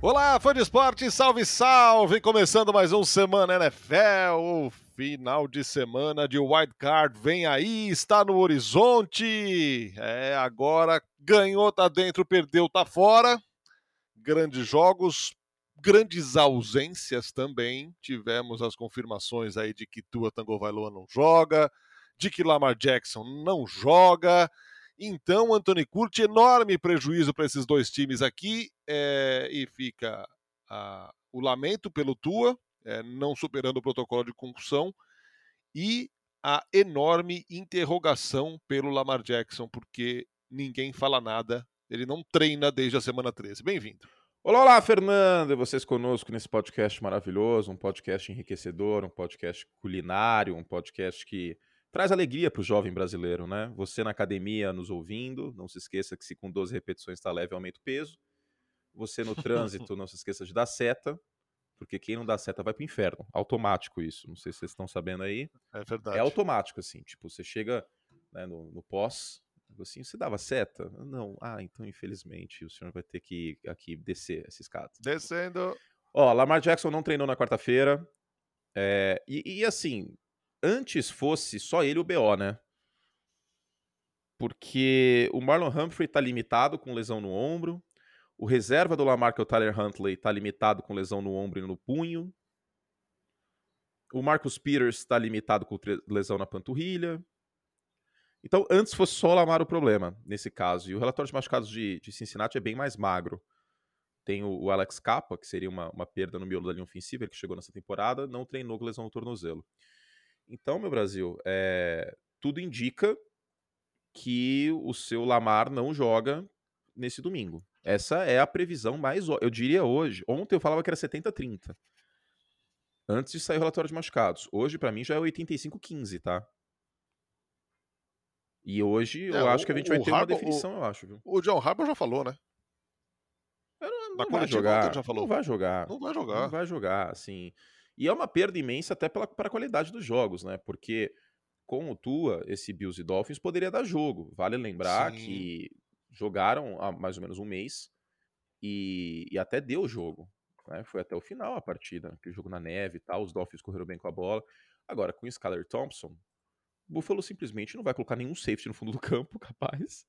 Olá, fã de esporte, salve, salve! Começando mais um Semana NFL, o final de semana de Wild Card vem aí, está no horizonte. É, agora ganhou, tá dentro, perdeu, tá fora. Grandes jogos, grandes ausências também. Tivemos as confirmações aí de que Tua Tagovailoa não joga, de que Lamar Jackson não joga. Então, Anthony Curti, enorme prejuízo para esses dois times aqui é, e fica o lamento pelo Tua, é, não superando o protocolo de concussão, e a enorme interrogação pelo Lamar Jackson, porque ninguém fala nada, ele não treina desde a semana 13. Bem-vindo. Olá, olá, Fernando, e vocês conosco nesse podcast maravilhoso, um podcast enriquecedor, um podcast culinário, um podcast que traz alegria para o jovem brasileiro, né? Você na academia nos ouvindo, não se esqueça que se com 12 repetições está leve, aumenta o peso. Você no trânsito, não se esqueça de dar seta, porque quem não dá seta vai para o inferno. Automático isso, não sei se vocês estão sabendo aí. É verdade. É automático, assim, tipo, você chega né, no, no pós, assim, você dava seta? Não. Ah, então infelizmente o senhor vai ter que aqui descer essa escada. Descendo. Ó, Lamar Jackson não treinou na quarta-feira. É, e, e, assim, antes fosse só ele o BO, né? Porque o Marlon Humphrey tá limitado com lesão no ombro. O reserva do Lamar, que é o Tyler Huntley, tá limitado com lesão no ombro e no punho. O Marcus Peters está limitado com lesão na panturrilha. Então, antes fosse só o Lamar o problema, nesse caso. E o relatório de machucados de, de Cincinnati é bem mais magro. Tem o, o Alex Capa, que seria uma, uma, perda no miolo da linha ofensiva, que chegou nessa temporada, não treinou com lesão no tornozelo. Então, meu Brasil, é, tudo indica que o seu Lamar não joga nesse domingo. Essa é a previsão mais. Eu diria hoje. Ontem eu falava que era 70-30. Antes de sair o relatório de machucados. Hoje, para mim, já é 85-15, tá? E hoje é, eu acho que a gente vai ter uma definição, o, eu acho. Viu? O John Harbour já falou, né? Não, não vai jogar. Já falou. Não vai jogar. Não vai jogar. Não vai jogar, assim. E é uma perda imensa até pela, para a qualidade dos jogos, né? Porque com o Tua, esse Bills e Dolphins poderia dar jogo. Vale lembrar Sim. que jogaram há mais ou menos um mês e, e até deu jogo. Né? Foi até o final a partida, aquele jogo na neve e tal. Os Dolphins correram bem com a bola. Agora, com o Skyler Thompson, o Buffalo simplesmente não vai colocar nenhum safety no fundo do campo, capaz.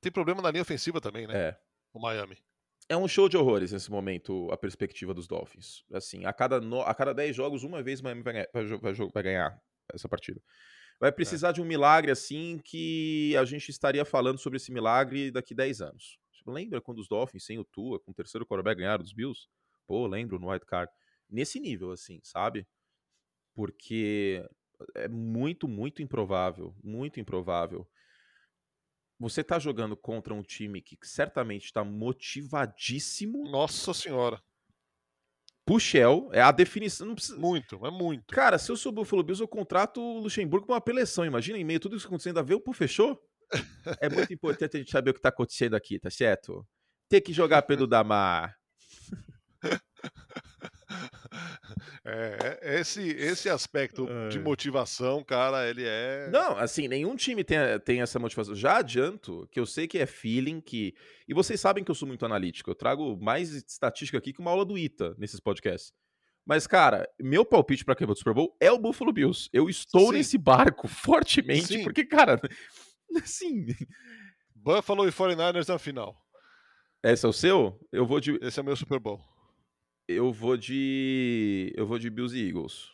Tem problema na linha ofensiva também, né? É. O Miami é um show de horrores nesse momento, a perspectiva dos Dolphins. Assim, a cada, no, a cada 10 jogos, uma vez Miami vai, vai, vai, ganhar essa partida. Vai é. precisar é. de um milagre assim que a gente estaria falando sobre esse milagre daqui 10 anos. Tipo, lembra quando os Dolphins, sem o Tua, com o terceiro quarterback, ganharam dos Bills? Pô, lembro no White Card. Nesse nível, assim, sabe? Porque é muito, muito improvável, muito improvável você tá jogando contra um time que certamente está motivadíssimo. Nossa senhora. Puxel é a definição. Precisa... Muito, é muito. Cara, se eu sou o Buffalo Bills, eu contrato o Luxemburgo com uma apelação. Imagina, em meio a tudo isso acontecendo, a ver o Pu fechou? é muito importante a gente saber o que tá acontecendo aqui, tá certo? Ter que jogar pelo Damar. É, é, esse, esse aspecto de motivação, cara, ele é. Não, assim, nenhum time tem, tem essa motivação. Já adianto que eu sei que é feeling, que. E vocês sabem que eu sou muito analítico. Eu trago mais estatística aqui que uma aula do ITA nesses podcasts. Mas, cara, meu palpite para quebrar do Super Bowl é o Buffalo Bills. Eu estou Sim. nesse barco fortemente, Sim. porque, cara, assim. Buffalo e 49ers na final. Esse é o seu? Eu vou de. Esse é o meu Super Bowl. Eu vou de. Eu vou de Bills e Eagles.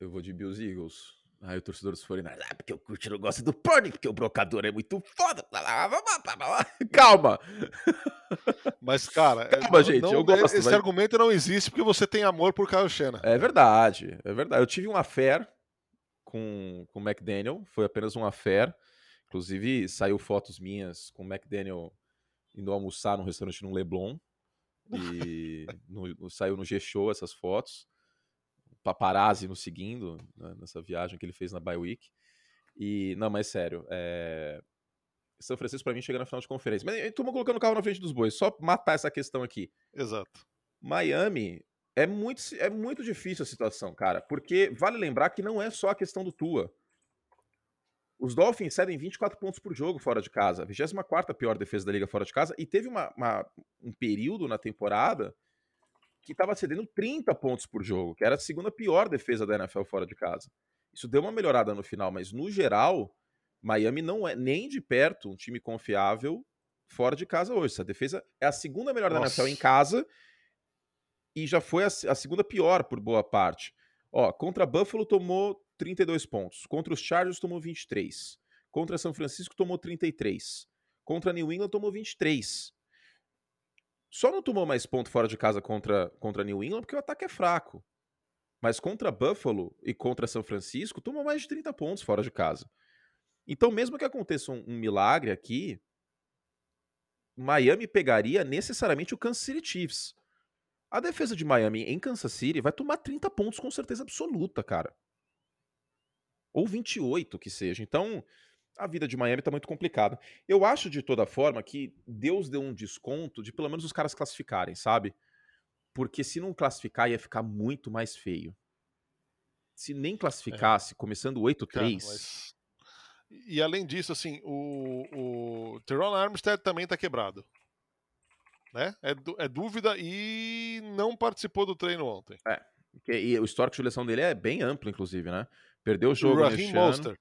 Eu vou de Bills e Eagles. Aí o torcedor dos 49 ah, porque o Kurt não gosta do Purdy, porque o brocador é muito foda. Calma. Mas, cara, Calma, não, gente, eu gosto. Esse argumento não existe porque você tem amor por Kyle Shanahan. É verdade, é verdade. Eu tive um affair com, com o McDaniel, foi apenas um affair. Inclusive, saiu fotos minhas com o McDaniel indo almoçar num restaurante no Leblon. E no, no, saiu no G-Show essas fotos. Paparazzi nos seguindo né, nessa viagem que ele fez na Bye Week. E, não, mas sério, é... São Francisco para mim chega na final de conferência. Mas estamos colocando o carro na frente dos bois, só matar essa questão aqui. Exato. Miami é muito, é muito difícil a situação, cara, porque vale lembrar que não é só a questão do Tua. Os Dolphins cedem 24 pontos por jogo fora de casa, a 24 pior defesa da liga fora de casa, e teve uma, uma, um período na temporada que estava cedendo 30 pontos por jogo, que era a segunda pior defesa da NFL fora de casa. Isso deu uma melhorada no final, mas no geral, Miami não é nem de perto um time confiável fora de casa hoje. Essa defesa é a segunda melhor Nossa. da NFL em casa e já foi a, a segunda pior por boa parte. Ó, contra Buffalo tomou 32 pontos. Contra os Chargers tomou 23. Contra São Francisco tomou 33. Contra New England tomou 23. Só não tomou mais ponto fora de casa contra, contra New England porque o ataque é fraco. Mas contra Buffalo e contra São Francisco tomou mais de 30 pontos fora de casa. Então, mesmo que aconteça um, um milagre aqui, Miami pegaria necessariamente o Kansas City Chiefs. A defesa de Miami em Kansas City vai tomar 30 pontos com certeza absoluta, cara. Ou 28 que seja. Então, a vida de Miami tá muito complicada. Eu acho de toda forma que Deus deu um desconto de pelo menos os caras classificarem, sabe? Porque se não classificar ia ficar muito mais feio. Se nem é. classificasse, é. começando 8-3. Mas... E além disso, assim, o, o Teron Armstead também tá quebrado. Né? É, é dúvida e não participou do treino ontem. É. E o histórico de lesão dele é bem amplo, inclusive, né? Perdeu o jogo o Raheem Monster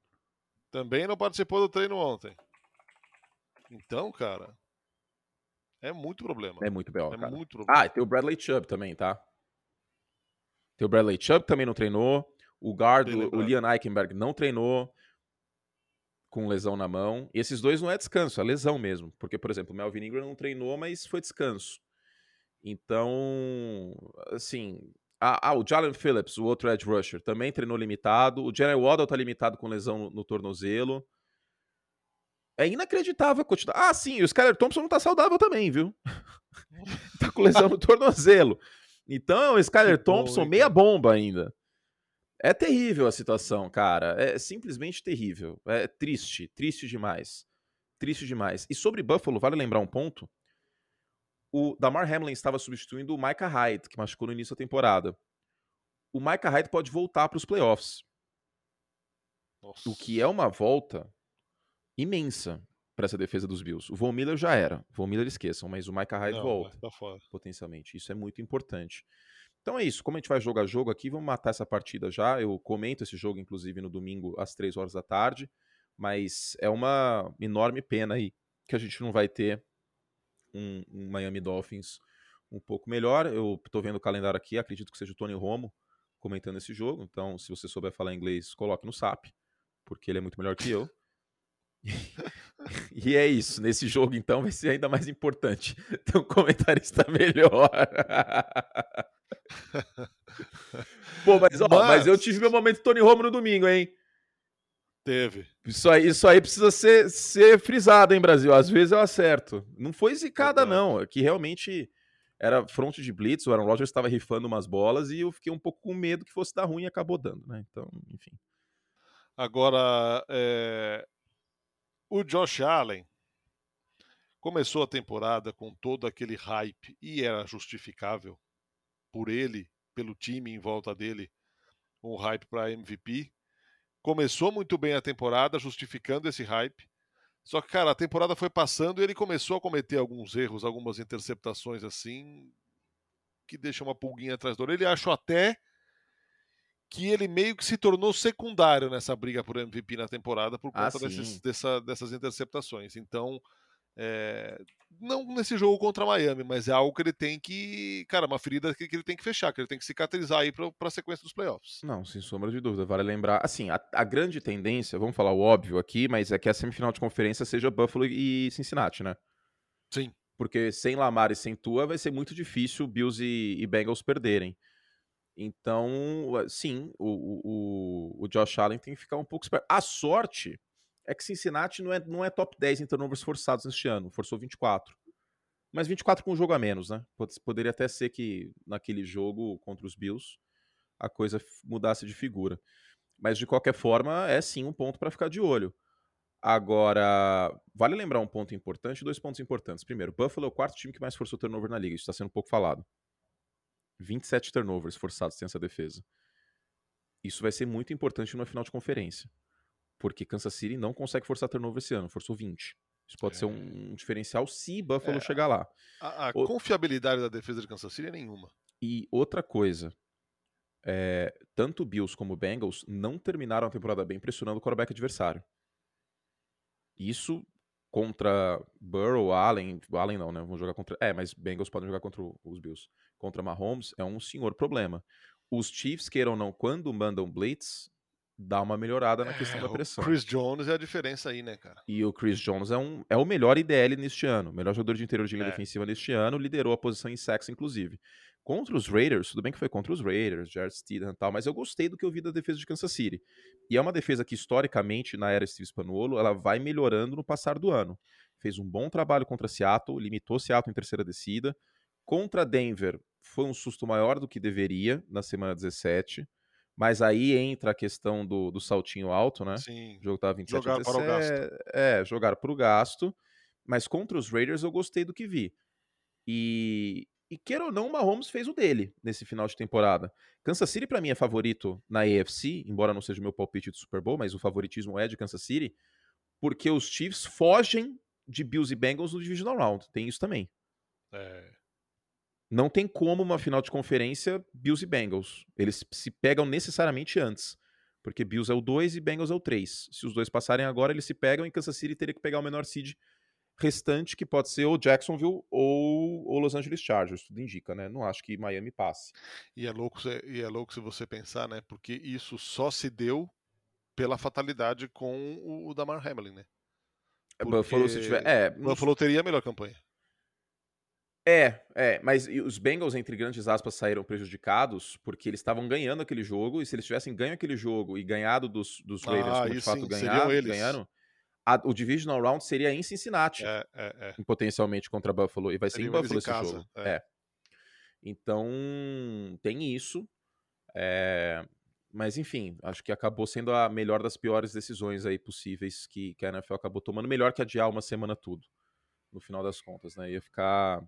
também não participou do treino ontem. Então, cara, é muito problema. É muito bem, é muito problema. Ah, tem o Bradley Chubb também, tá? Tem o Bradley Chubb também não treinou. O guard, o, o Liam Eichenberg não treinou com lesão na mão. E esses dois não é descanso, é lesão mesmo. Porque, por exemplo, o Melvin Ingram não treinou, mas foi descanso. Então, assim, ah, ah, o Jalen Phillips, o outro edge rusher, também treinou limitado. O Jalen Waddle tá limitado com lesão no, no tornozelo. É inacreditável continuar. Ah, sim, o Skyler Thompson não tá saudável também, viu? tá com lesão no tornozelo. Então, o Skyler Thompson, meia bomba ainda. É terrível a situação, cara. É simplesmente terrível. É triste, triste demais. Triste demais. E sobre Buffalo, vale lembrar um ponto o Damar Hamlin estava substituindo o Micah Hyde, que machucou no início da temporada. O Micah Hyde pode voltar para os playoffs. Nossa. O que é uma volta imensa para essa defesa dos Bills. O Von Miller já era. O Von Miller esqueçam, mas o Micah Hyde Não, volta. Tá potencialmente. Isso é muito importante. Então é isso. Como a gente vai jogar jogo aqui, vamos matar essa partida já. Eu comento esse jogo, inclusive, no domingo às 3 horas da tarde. Mas é uma enorme pena aí que a gente não vai ter um, um Miami Dolphins um pouco melhor. Eu estou vendo o calendário aqui, acredito que seja o Tony Romo comentando esse jogo. Então, se você souber falar inglês, coloque no SAP, porque ele é muito melhor que eu. e é isso. Nesse jogo, então, vai ser ainda mais importante ter um comentarista melhor. Pô, mas, ó, mas... mas eu tive meu momento Tony Romo no domingo, hein? Teve. Isso aí, isso aí precisa ser, ser frisado, hein, Brasil? Às vezes eu acerto. Não foi zicada, não. É que realmente era fronte de blitz, o Aaron Rodgers estava rifando umas bolas e eu fiquei um pouco com medo que fosse dar ruim e acabou dando, né? Então, enfim. Agora, é... o Josh Allen começou a temporada com todo aquele hype e era justificável por ele, pelo time em volta dele, um hype para MVP começou muito bem a temporada, justificando esse hype. Só que, cara, a temporada foi passando e ele começou a cometer alguns erros, algumas interceptações assim, que deixam uma pulguinha atrás do Ele achou até que ele meio que se tornou secundário nessa briga por MVP na temporada por ah, conta ah, desses, dessa, dessas interceptações. Então, é, não nesse jogo contra Miami, mas é algo que ele tem que. Cara, uma ferida que, que ele tem que fechar, que ele tem que cicatrizar aí para a sequência dos playoffs. Não, sem sombra de dúvida. Vale lembrar. Assim, a, a, grande tendência, vamos falar o óbvio aqui, mas é que a semifinal de conferência seja Buffalo e Cincinnati, né? Sim. Porque sem Lamar e sem Tua vai ser muito difícil Bills e, e Bengals perderem. Então, sim, o, o, o Josh Allen tem que ficar um pouco esperto. A sorte é que Cincinnati não é, não é top 10 em turnovers forçados neste ano, forçou 24. Mas 24 com um jogo a menos, né? Poderia até ser que naquele jogo contra os Bills a coisa mudasse de figura. Mas de qualquer forma, é sim um ponto para ficar de olho. Agora, vale lembrar um ponto importante, dois pontos importantes. Primeiro, Buffalo é o quarto time que mais forçou turnover na liga, isso está sendo pouco falado. 27 turnovers forçados tem essa defesa. Isso vai ser muito importante numa final de conferência porque Kansas City não consegue forçar turnover esse ano, forçou 20. Isso pode é. ser um, um, diferencial se Buffalo é, chegar lá. A, a o... confiabilidade da defesa de Kansas City é nenhuma. E outra coisa, é, tanto Bills como Bengals não terminaram a temporada bem pressionando o quarterback adversário. Isso contra Burrow, Allen, Allen não, né? Vão jogar contra. É, mas Bengals podem jogar contra os Bills. Contra Mahomes é um senhor problema. Os Chiefs, queiram ou não, quando mandam blitz, dá uma melhorada na questão é, da pressão. O Chris Jones é a diferença aí, né, cara? E o Chris Jones é, um, é o melhor IDL neste ano, melhor jogador de interior de linha é. defensiva neste ano, liderou a posição em sacks, inclusive. Contra os Raiders, tudo bem que foi contra os Raiders, Jared Stidham e tal, mas eu gostei do que eu vi da defesa de Kansas City. E é uma defesa que, historicamente, na era Steve Spanuolo, ela vai melhorando no passar do ano. Fez um bom trabalho contra Seattle, limitou Seattle em terceira descida. Contra Denver, foi um susto maior do que deveria na semana 17. Mas aí entra a questão do, do saltinho alto, né? Sim. O jogo tava 27 jogar 17, para o gasto. É, jogar para o gasto. Mas contra os Raiders eu gostei do que vi. E, e queira ou não, o Mahomes fez o dele nesse final de temporada. Kansas City, para mim, é favorito na AFC, embora não seja o meu palpite do Super Bowl, mas o favoritismo é de Kansas City, porque os Chiefs fogem de Bills e Bengals no Divisional Round. Tem isso também. É. Não tem como uma final de conferência Bills e Bengals. Eles se pegam necessariamente antes. Porque Bills é o 2 e Bengals é o 3. Se os dois passarem agora, eles se pegam e Kansas City teria que pegar o menor seed restante, que pode ser ou Jacksonville ou, ou Los Angeles Chargers, tudo indica, né? Não acho que Miami passe. E é louco, e é louco se você pensar, né? Porque isso só se deu pela fatalidade com o Damar Hamlin, né? É, Porque Buffalo, se tiver. É, Buffalo teria a melhor campanha. É, é, mas os Bengals, entre grandes aspas, saíram prejudicados porque eles estavam ganhando aquele jogo, e se eles tivessem ganho aquele jogo e ganhado dos, dos Raiders, ah, como de fato sim, ganhar, ganharam, a, o Divisional Round seria em Cincinnati. É, é, é. Potencialmente contra Buffalo. E vai ser em Buffalo esse casa, jogo. É. é. Então, tem isso. É, mas, enfim, acho que acabou sendo a melhor das piores decisões aí possíveis que, que a NFL acabou tomando. Melhor que adiar uma semana tudo, no final das contas, né? Ia ficar,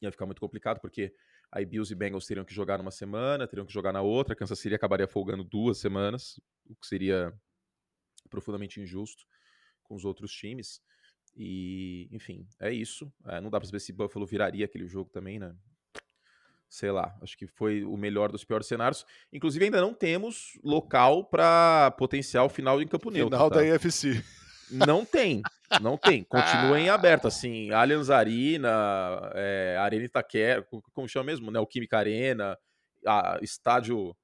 ia ficar muito complicado, porque aí Bills e Bengals teriam que jogar numa semana, teriam que jogar na outra, Kansas City acabaria folgando duas semanas, o que seria profundamente injusto com os outros times. E, enfim, é isso. É, não dá pra saber se Buffalo viraria aquele jogo também, né? Sei lá, acho que foi o melhor dos piores cenários. Inclusive, ainda não temos local para potencial final em Campo Neutro. Final tá? da IFC. Não tem, não tem. Continua em aberto, assim, Allianz Arena, é, Arena Itaquera, como chama mesmo, né? O Química Arena, a, estádio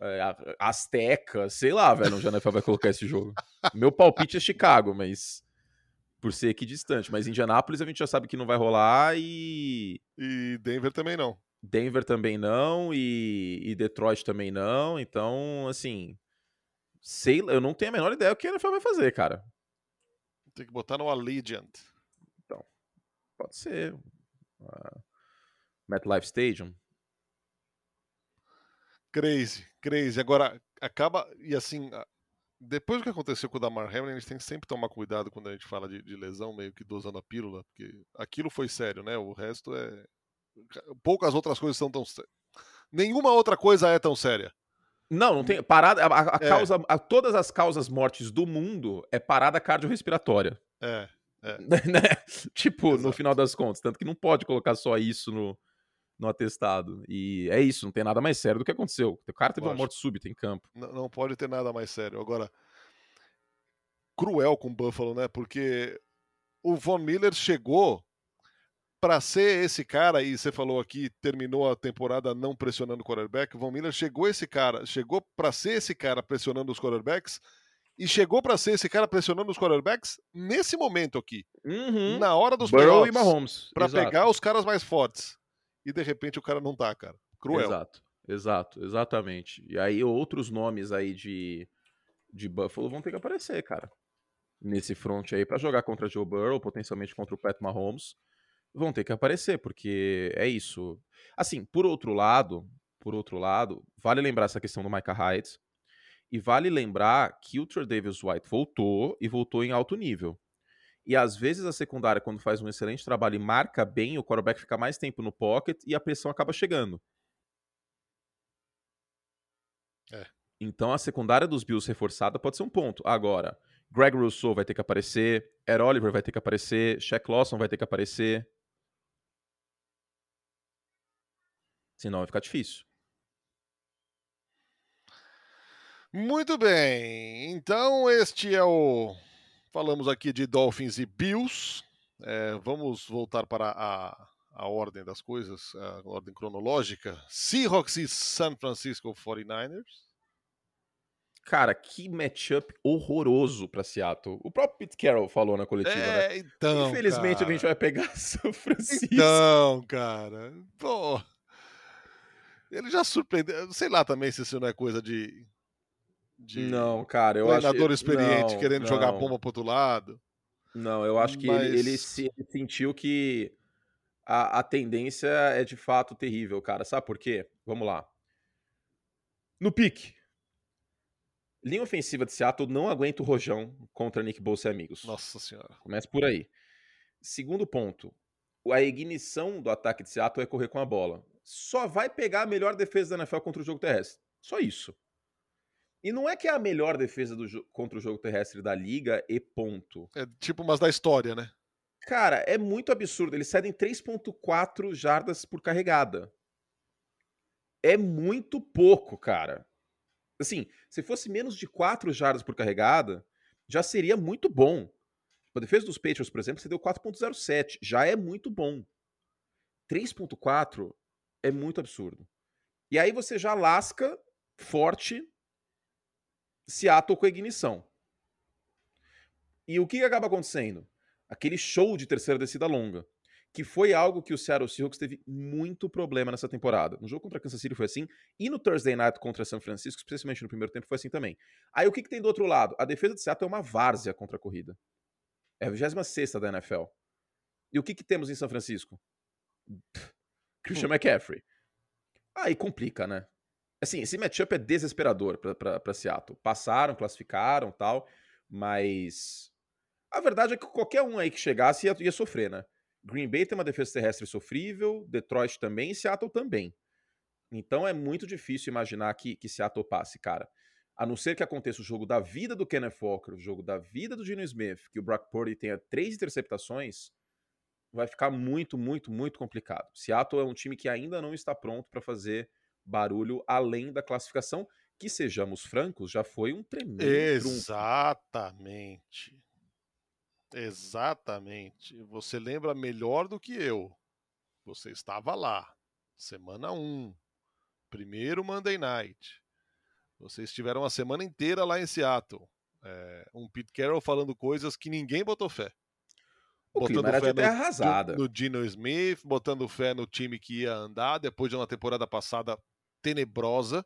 é, Azteca, sei lá, velho, onde a NFL vai colocar esse jogo. Meu palpite é Chicago, mas por ser aqui distante. Mas Indianápolis a gente já sabe que não vai rolar e. E Denver também não. Denver também não e, e Detroit também não. Então, assim. Sei, eu não tenho a menor ideia o que a NFL vai fazer, cara. Tem que botar no Allegiant. Então, pode ser. Uh, MetLife Stadium. Crazy, crazy. Agora, acaba. E assim, depois do que aconteceu com o Damar Hamlin, a gente tem que sempre tomar cuidado quando a gente fala de, de lesão, meio que dosando a pílula, porque aquilo foi sério, né? O resto é. Poucas outras coisas são tão. Nenhuma outra coisa é tão séria. Não, não tem. Parada. A, a é. causa. A, todas as causas mortes do mundo é parada cardiorrespiratória. É. é. né? Tipo, Exato. no final das contas. Tanto que não pode colocar só isso no, no atestado. E é isso, não tem nada mais sério do que aconteceu. O cara teve uma morte súbita em campo. Não, não pode ter nada mais sério. Agora, cruel com o Buffalo, né? Porque o Von Miller chegou para ser esse cara, e você falou aqui, terminou a temporada não pressionando o quarterback. O Von Miller chegou esse cara, chegou para ser esse cara pressionando os quarterbacks e chegou para ser esse cara pressionando os quarterbacks nesse momento aqui. Uhum. Na hora dos Burrow e Mahomes. Para pegar os caras mais fortes e de repente o cara não tá, cara. Cruel. Exato, exato, exatamente. E aí outros nomes aí de, de Buffalo vão ter que aparecer, cara. Nesse front aí, para jogar contra Joe Burrow, potencialmente contra o Pat Mahomes, vão ter que aparecer, porque é isso. Assim, por outro lado, por outro lado, vale lembrar essa questão do Micah Hyde, e vale lembrar que o Trey Davis White voltou e voltou em alto nível. E às vezes a secundária, quando faz um excelente trabalho e marca bem, o quarterback fica mais tempo no pocket e a pressão acaba chegando. É. Então a secundária dos Bills reforçada pode ser um ponto. Agora, Greg Rousseau vai ter que aparecer, Ed Oliver vai ter que aparecer, Shaq Lawson vai ter que aparecer. Senão vai ficar difícil. Muito bem. Então este é o. Falamos aqui de Dolphins e Bills. É, vamos voltar para a, a ordem das coisas, a ordem cronológica. Seahawks e San Francisco 49ers. Cara, que matchup horroroso para Seattle. O próprio Pete Carroll falou na coletiva, é, né? Então, Infelizmente cara. a gente vai pegar São Francisco. Então, cara. Pô. Ele já surpreendeu. Sei lá também se isso não é coisa de. de Não, cara, eu treinador acho experiente não, querendo jogar a não. bomba pro outro lado. Não, eu acho que Mas- ele, ele se- ele sentiu que a, a tendência é de fato terrível, cara. Sabe por quê? Vamos lá. No pique. Linha ofensiva de Seattle não aguenta o rojão contra Nick Bosa e amigos. Nossa senhora. Começa por aí. Segundo ponto. A ignição do ataque de Seattle é correr com a bola. Só vai pegar a melhor defesa da NFL contra o jogo terrestre. Só isso. E não é que é a melhor defesa do contra o jogo terrestre da liga e ponto. É tipo umas da história, né? Cara, é muito absurdo. Eles cedem 3.4 jardas por carregada. É muito pouco, cara. Assim, se fosse menos de 4 jardas por carregada, já seria muito bom. A defesa dos Patriots, por exemplo, você deu 4.07. Já é muito bom. 3.4 é muito absurdo. E aí você já lasca forte Seattle com a ignição. E o que acaba acontecendo? Aquele show de terceira descida longa, que foi algo que o Seattle Seahawks teve muito problema nessa temporada. No jogo contra Kansas City foi assim, e no Thursday Night contra São Francisco, especialmente no primeiro tempo, foi assim também. Aí o que, que tem do outro lado? A defesa de Seattle é uma várzea contra a corrida. É a 26 da NFL. E o que, que temos em São Francisco? Christian McCaffrey. Aí complica, né? Assim, esse matchup é desesperador pra- pra Seattle. Passaram, classificaram tal, mas a verdade é que qualquer um aí que chegasse ia, ia sofrer, né? Green Bay tem uma defesa terrestre sofrível, Detroit também e Seattle também. Então é muito difícil imaginar que, que Seattle passe, cara. A não ser que aconteça o jogo da vida do Kenneth Walker, o jogo da vida do Geno Smith, que o Brock Purdy tenha três interceptações, vai ficar muito, muito, muito complicado. Seattle é um time que ainda não está pronto para fazer barulho além da classificação, que sejamos francos, já foi um tremendo trunfo. Exatamente. Exatamente. Você lembra melhor do que eu. Você estava lá. Semana 1. Primeiro Monday Night. Vocês tiveram a semana inteira lá em Seattle. É, um Pete Carroll falando coisas que ninguém botou fé. O clima era de terra arrasada. no Gino Smith, botando fé no time que ia andar depois de uma temporada passada tenebrosa.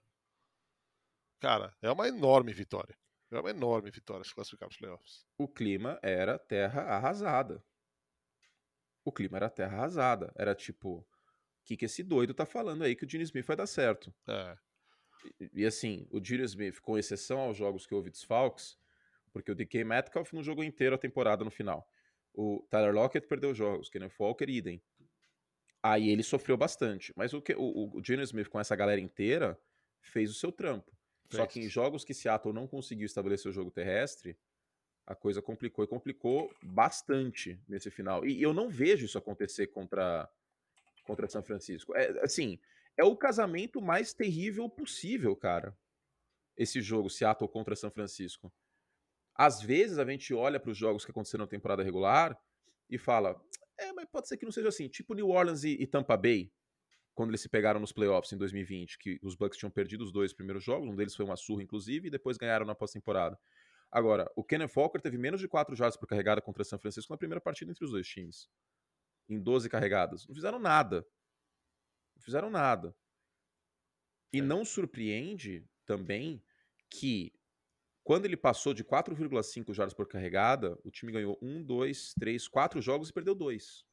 Cara, é uma enorme vitória. É uma enorme vitória se classificar para os playoffs. O clima era terra arrasada. O clima era terra arrasada. Era tipo, o que, que esse doido tá falando aí que o Gene Smith vai dar certo? É. E, e assim, o Gene Smith, com exceção aos jogos que houve desfalques, porque o DK Metcalf não jogou inteiro a temporada no final. O Tyler Lockett perdeu jogos, Kenneth Walker, idem. Aí ele sofreu bastante. Mas o que o, o Gene Smith, com essa galera inteira, fez o seu trampo. Só Fez. que em jogos que Seattle não conseguiu estabelecer o jogo terrestre, a coisa complicou e complicou bastante nesse final. E eu não vejo isso acontecer contra contra São Francisco. É assim, é o casamento mais terrível possível, cara. Esse jogo Seattle contra São Francisco. Às vezes a gente olha para os jogos que aconteceram na temporada regular e fala: "É, mas pode ser que não seja assim, tipo New Orleans e, e Tampa Bay, quando eles se pegaram nos playoffs em 2020, que os Bucks tinham perdido os dois primeiros jogos, um deles foi uma surra, inclusive, e depois ganharam na pós-temporada. Agora, o Kenneth Walker teve menos de 4 jardas por carregada contra São Francisco na primeira partida entre os dois times. Em 12 carregadas. Não fizeram nada. Não fizeram nada. E É. não surpreende também que quando ele passou de 4,5 jardas por carregada, o time ganhou 1, 2, 3, 4 jogos e perdeu 2.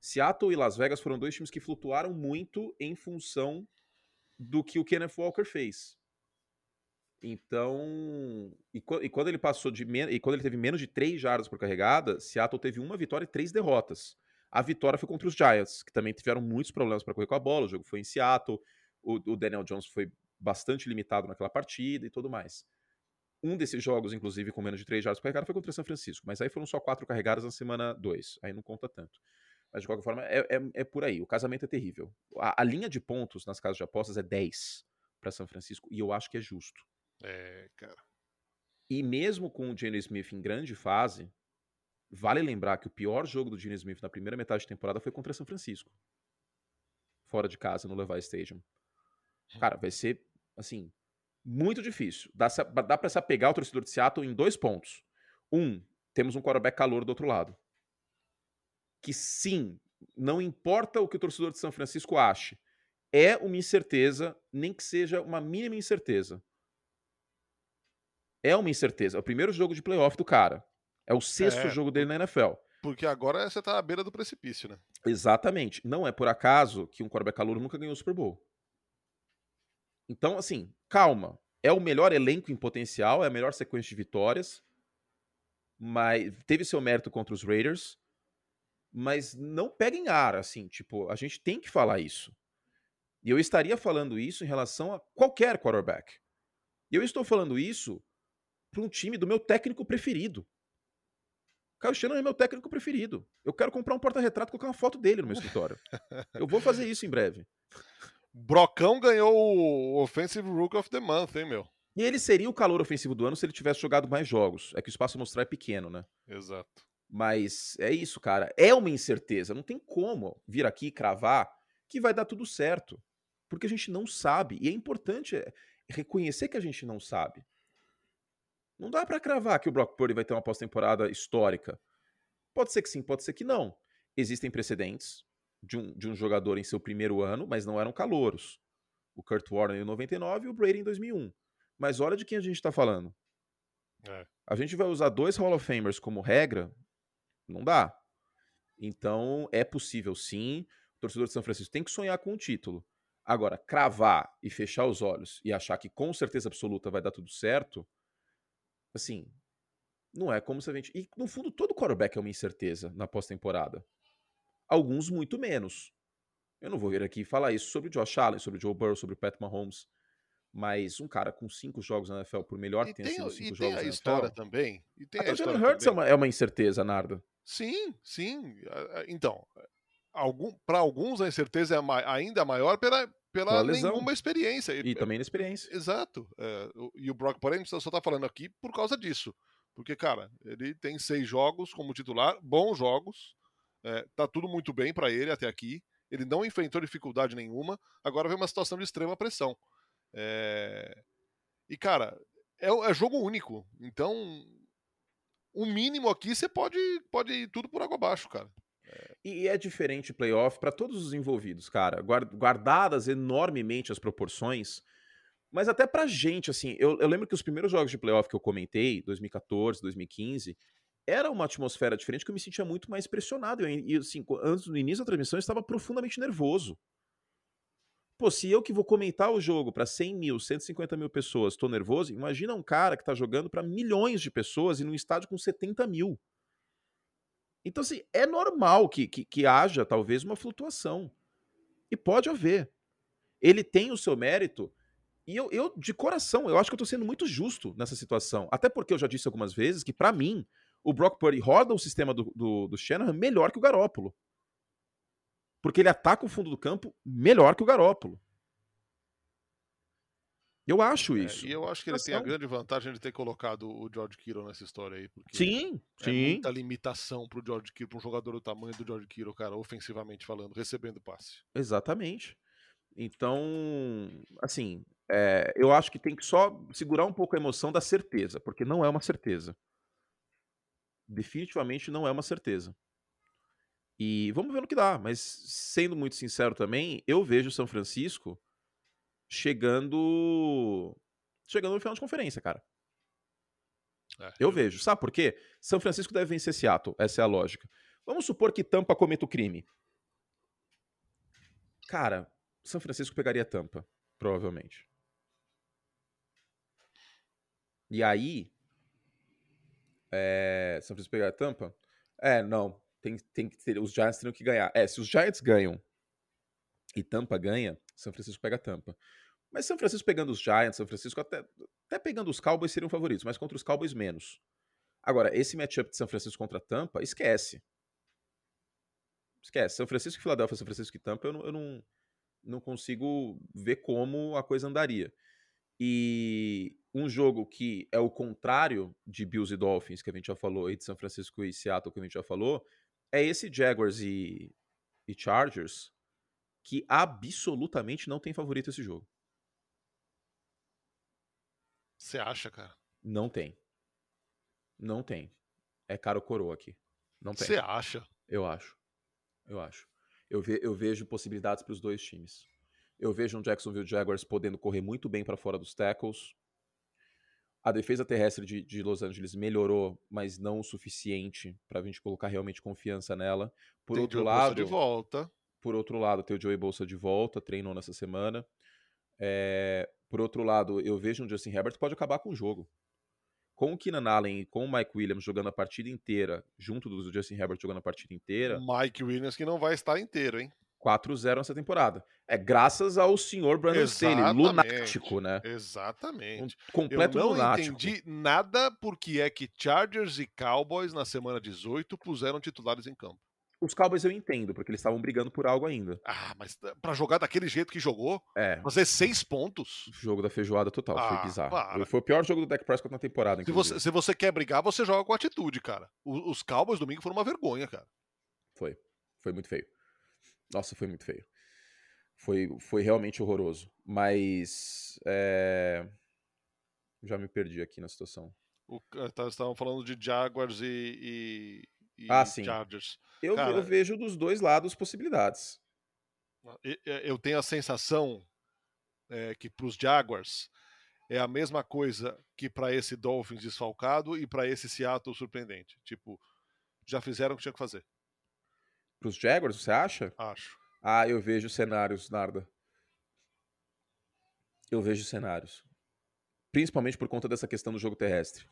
Seattle e Las Vegas foram dois times que flutuaram muito em função do que o Kenneth Walker fez. Então, e, e quando ele passou de e quando ele teve menos de 3 jardas por carregada, Seattle teve uma vitória e três derrotas. A vitória foi contra os Giants, que também tiveram muitos problemas para correr com a bola. O jogo foi em Seattle. O, o Daniel Jones foi bastante limitado naquela partida e tudo mais. Um desses jogos, inclusive, com menos de 3 jardas carregado, foi contra São Francisco. Mas aí foram só quatro carregadas na semana 2. Aí não conta tanto. Mas de qualquer forma, é, é, é por aí. O casamento é terrível. A, a, linha de pontos nas casas de apostas é 10 para São Francisco. E eu acho que é justo. É, cara. E mesmo com o Gene Smith em grande fase, vale lembrar que o pior jogo do Gene Smith na primeira metade de temporada foi contra São Francisco. Fora de casa, no Levi Stadium. Cara, vai ser, assim, muito difícil. Dá, dá pra se apegar o torcedor de Seattle em dois pontos. Um, temos um quarterback calor do outro lado. Que sim, não importa o que o torcedor de São Francisco ache, é uma incerteza, nem que seja uma mínima incerteza. É uma incerteza. É o primeiro jogo de playoff do cara. É o sexto é, jogo dele na NFL. Porque agora você tá à beira do precipício, né? Exatamente. Não é por acaso que um quarterback calor nunca ganhou o Super Bowl. Então, assim, calma. É o melhor elenco em potencial, é a melhor sequência de vitórias. Mas teve seu mérito contra os Raiders. Mas não peguem ar, assim, tipo, a gente tem que falar isso. E eu estaria falando isso em relação a qualquer quarterback. E eu estou falando isso para um time do meu técnico preferido. Kyle Shanahan é meu técnico preferido. Eu quero comprar um porta-retrato e colocar uma foto dele no meu escritório. eu vou fazer isso em breve. Brocão ganhou o Offensive Rook of the Month, hein, meu? E ele seria o calor ofensivo do ano se ele tivesse jogado mais jogos. É que o espaço mostrar é pequeno, né? Exato. Mas é isso, cara. É uma incerteza. Não tem como vir aqui e cravar que vai dar tudo certo. Porque a gente não sabe. E é importante é, reconhecer que a gente não sabe. Não dá para cravar que o Brock Purdy vai ter uma pós-temporada histórica. Pode ser que sim, pode ser que não. Existem precedentes de um, de um jogador em seu primeiro ano, mas não eram calouros. O Kurt Warner em 99 e o Brady em 2001. Mas olha de quem a gente está falando. É. A gente vai usar dois Hall of Famers como regra? Não dá. Então é possível sim. O torcedor de São Francisco tem que sonhar com o um título. Agora, cravar e fechar os olhos e achar que com certeza absoluta vai dar tudo certo, assim, não é como se a gente. E no fundo, todo quarterback é uma incerteza na pós-temporada. Alguns muito menos. Eu não vou vir aqui falar isso sobre o Josh Allen, sobre o Joe Burrow, sobre o Pat Mahomes. Mas um cara com cinco jogos na NFL, por melhor que tenha sido cinco e jogos tem a história também. E tem Até a Jalen Hurts é uma, é uma incerteza, Nardo. Sim, sim. Então, algum, para alguns a incerteza é ainda maior pela, pela nenhuma experiência. E, também na experiência. Exato. É, e o Brock, porém, só tá falando aqui por causa disso. Porque, cara, ele tem seis jogos como titular, bons jogos, é, tá tudo muito bem para ele até aqui. Ele não enfrentou dificuldade nenhuma. Agora vem uma situação de extrema pressão. É... E, cara, é, é, jogo único. Então, o mínimo aqui você pode, pode ir tudo por água abaixo, cara. E é diferente playoff para todos os envolvidos, cara. Guardadas enormemente as proporções. Mas até pra gente, assim, eu, eu lembro que os primeiros jogos de playoff que eu comentei, 2014, 2015, era uma atmosfera diferente que eu me sentia muito mais pressionado. E, assim, antes do início da transmissão, eu estava profundamente nervoso. Pô, se eu que vou comentar o jogo para 100 mil, 150 mil pessoas, estou nervoso, imagina um cara que está jogando para milhões de pessoas e num estádio com 70 mil. Então, assim, é normal que, que, que haja talvez uma flutuação. E pode haver. Ele tem o seu mérito. E eu, eu, de coração, eu acho que eu tô sendo muito justo nessa situação. Até porque eu já disse algumas vezes que, para mim, o Brock Purdy roda o sistema do, do, do Shanahan melhor que o Garópolo. Porque ele ataca o fundo do campo melhor que o Garópolo. Eu acho é, isso. É, e eu acho que ele tem a grande vantagem de ter colocado o George Kittle nessa história aí. Porque sim, é sim. muita limitação pro George Kittle, pra um jogador do tamanho do George Kittle, cara, ofensivamente falando, recebendo passe. Exatamente. Então, assim, é, eu acho que tem que só segurar um pouco a emoção da certeza, porque não é uma certeza. Definitivamente não é uma certeza. E vamos ver no que dá, mas sendo muito sincero também, eu vejo São Francisco chegando chegando no final de conferência, cara. É, eu vejo. Sabe por quê? São Francisco deve vencer Seattle. Essa é a lógica. Vamos supor que Tampa cometa o crime. Cara, São Francisco pegaria Tampa, provavelmente. E aí. É... São Francisco pegaria Tampa? É, não. Tem, tem que ter, os Giants teriam que ganhar. É, se os Giants ganham e Tampa ganha, São Francisco pega Tampa. Mas São Francisco pegando os Giants, São Francisco até, até pegando os Cowboys seriam favoritos, mas contra os Cowboys menos. Agora, esse matchup de São Francisco contra Tampa, esquece. Esquece. São Francisco e Filadélfia, São Francisco e Tampa, eu não, eu não, não consigo ver como a coisa andaria. E um jogo que é o contrário de Bills e Dolphins, que a gente já falou, e de São Francisco e Seattle, que a gente já falou, é esse Jaguars e, e Chargers, que absolutamente não tem favorito esse jogo. Você acha, cara? Não tem. Não tem. É caro coroa aqui. Não tem. Você acha? Eu acho. Eu acho. Eu, ve eu vejo possibilidades para os dois times. Eu vejo um Jacksonville Jaguars podendo correr muito bem para fora dos tackles. A defesa terrestre de, de, Los Angeles melhorou, mas não o suficiente para a gente colocar realmente confiança nela. Por tem outro Joey lado, Bolsa de volta. Por outro lado, tem o Joey Bolsa de volta, treinou nessa semana. É, por outro lado, eu vejo um Justin Herbert que pode acabar com o jogo. Com o Keenan Allen e com o Mike Williams jogando a partida inteira, junto do Justin Herbert jogando a partida inteira. Mike Williams que não vai estar inteiro, hein? 4-0 nessa temporada. É graças ao senhor Brandon Staley, lunático, né? Exatamente. Um completo Eu não lunático. entendi nada porque é que Chargers e Cowboys na semana 18 puseram titulares em campo. Os Cowboys eu entendo, porque eles estavam brigando por algo ainda. Ah, mas pra jogar daquele jeito que jogou, É, fazer seis pontos. jogo da feijoada total, Ah, foi bizarro. para. Foi o pior jogo do Dak Prescott na temporada, Se você, se você quer brigar, você joga com atitude, cara. O- Os Cowboys domingo foram uma vergonha, cara. Foi. Foi muito feio. Nossa, foi muito feio. Foi, foi realmente horroroso. Mas. é, Já me perdi aqui na situação. O, tá- estavam falando de Jaguars e, e- e Ah, sim. Chargers. Eu, Cara, eu vejo dos dois lados possibilidades. E- Eu tenho a sensação é, que para os Jaguars é a mesma coisa que para esse Dolphins desfalcado e para esse Seattle surpreendente. Tipo, já fizeram o que tinha que fazer, Para os Jaguars, você acha? acho. Ah, eu vejo cenários, Narda. Eu vejo cenários. Principalmente por conta dessa questão do jogo terrestre.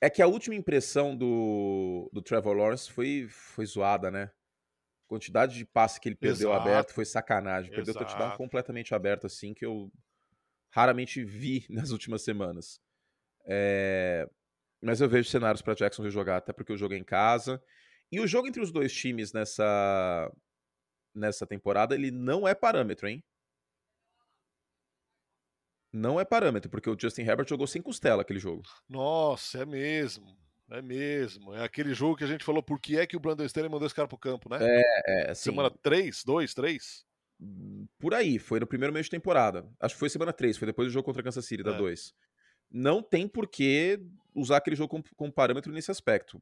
É que a última impressão do, do Trevor Lawrence foi, foi zoada, né? Quantidade de passe que ele perdeu Exato. aberto foi sacanagem. Perdeu o touchdown completamente aberto, assim, que eu raramente vi nas últimas semanas. É, Mas eu vejo cenários para Jacksonville jogar, até porque o jogo é em casa. E o jogo entre os dois times nessa, nessa temporada, ele não é parâmetro, hein? Não é parâmetro, porque o Justin Herbert jogou sem costela aquele jogo. Nossa, é mesmo. É mesmo. É aquele jogo que a gente falou por que é que o Brandon Staley mandou esse cara pro campo, né? É, assim, Semana 3, 2, 3? por aí, foi no primeiro mês de temporada. Acho que foi semana 3, foi depois do jogo contra a Kansas City, da É. 2. Não tem por que usar aquele jogo como, como parâmetro nesse aspecto.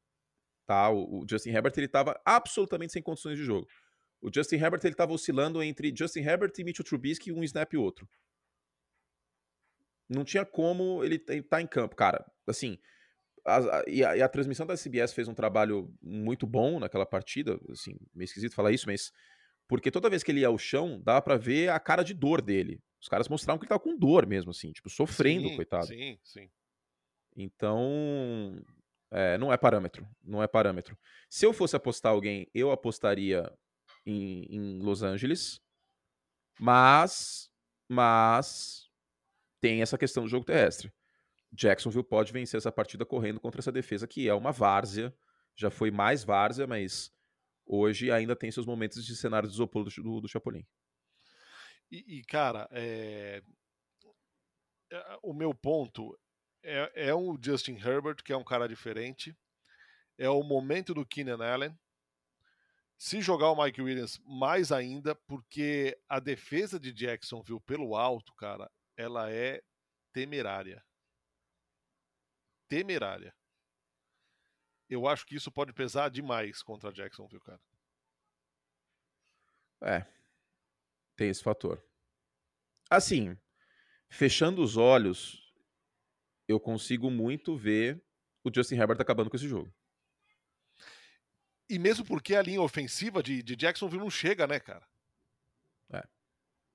Tá? O, o Justin Herbert, ele tava absolutamente sem condições de jogo. O Justin Herbert, ele tava oscilando entre Justin Herbert e Mitchell Trubisky, um snap e outro. Não tinha como ele estar em campo, cara. Assim, a, a, e, a, e a transmissão da CBS fez um trabalho muito bom naquela partida, assim, meio esquisito falar isso, mas porque toda vez que ele ia ao chão, dava pra ver a cara de dor dele. Os caras mostravam que ele tava com dor mesmo, assim, tipo, sofrendo, sim, coitado. Sim, sim. Então, é, não é parâmetro, não é parâmetro. Se eu fosse apostar alguém, eu apostaria em, em Los Angeles, mas, mas tem essa questão do jogo terrestre. Jacksonville pode vencer essa partida correndo contra essa defesa que é uma várzea, já foi mais várzea, mas hoje ainda tem seus momentos de cenário de isopor do, do, do Chapolin. E, e, cara, é... O meu ponto é, é o Justin Herbert, que é um cara diferente. É o momento do Keenan Allen. Se jogar o Mike Williams, mais ainda, porque a defesa de Jacksonville pelo alto, cara, ela é temerária. Temerária. Eu acho que isso pode pesar demais contra Jacksonville, cara. É. Tem esse fator. Assim, fechando os olhos, eu consigo muito ver o Justin Herbert acabando com esse jogo. E mesmo porque a linha ofensiva de, de Jacksonville não chega, né, cara? É.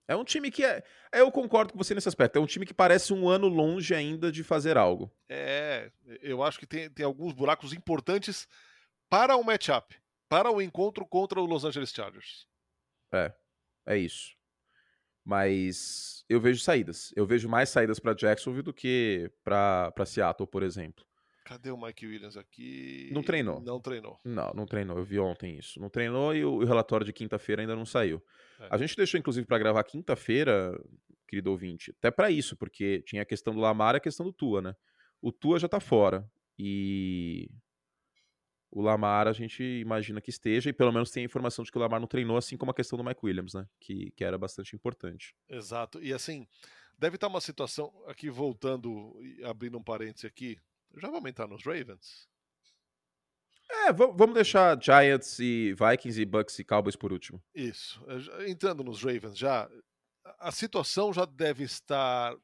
É um time que é. Eu concordo com você nesse aspecto. É um time que parece um ano longe ainda de fazer algo. É, eu acho que tem, tem alguns buracos importantes para o matchup, para o encontro contra o Los Angeles Chargers. É, é isso. Mas eu vejo saídas. Eu vejo mais saídas para Jacksonville do que para Seattle, por exemplo. Cadê o Mike Williams aqui? Não treinou. Não treinou. Não, não treinou. Eu vi ontem isso. Não treinou e o, o relatório de quinta-feira ainda não saiu. É. A gente deixou, inclusive, para gravar quinta-feira, querido ouvinte, até para isso, porque tinha a questão do Lamar e a questão do Tua, né? O Tua já tá fora. E o Lamar a gente imagina que esteja, e pelo menos tem a informação de que o Lamar não treinou, assim como a questão do Mike Williams, né? Que, que era bastante importante. Exato. E assim, deve estar uma situação, aqui voltando, abrindo um parêntese aqui, já vamos entrar nos Ravens? É, vamos deixar Giants e Vikings e Bucks e Cowboys por último. Isso. Entrando nos Ravens já, a situação já deve estar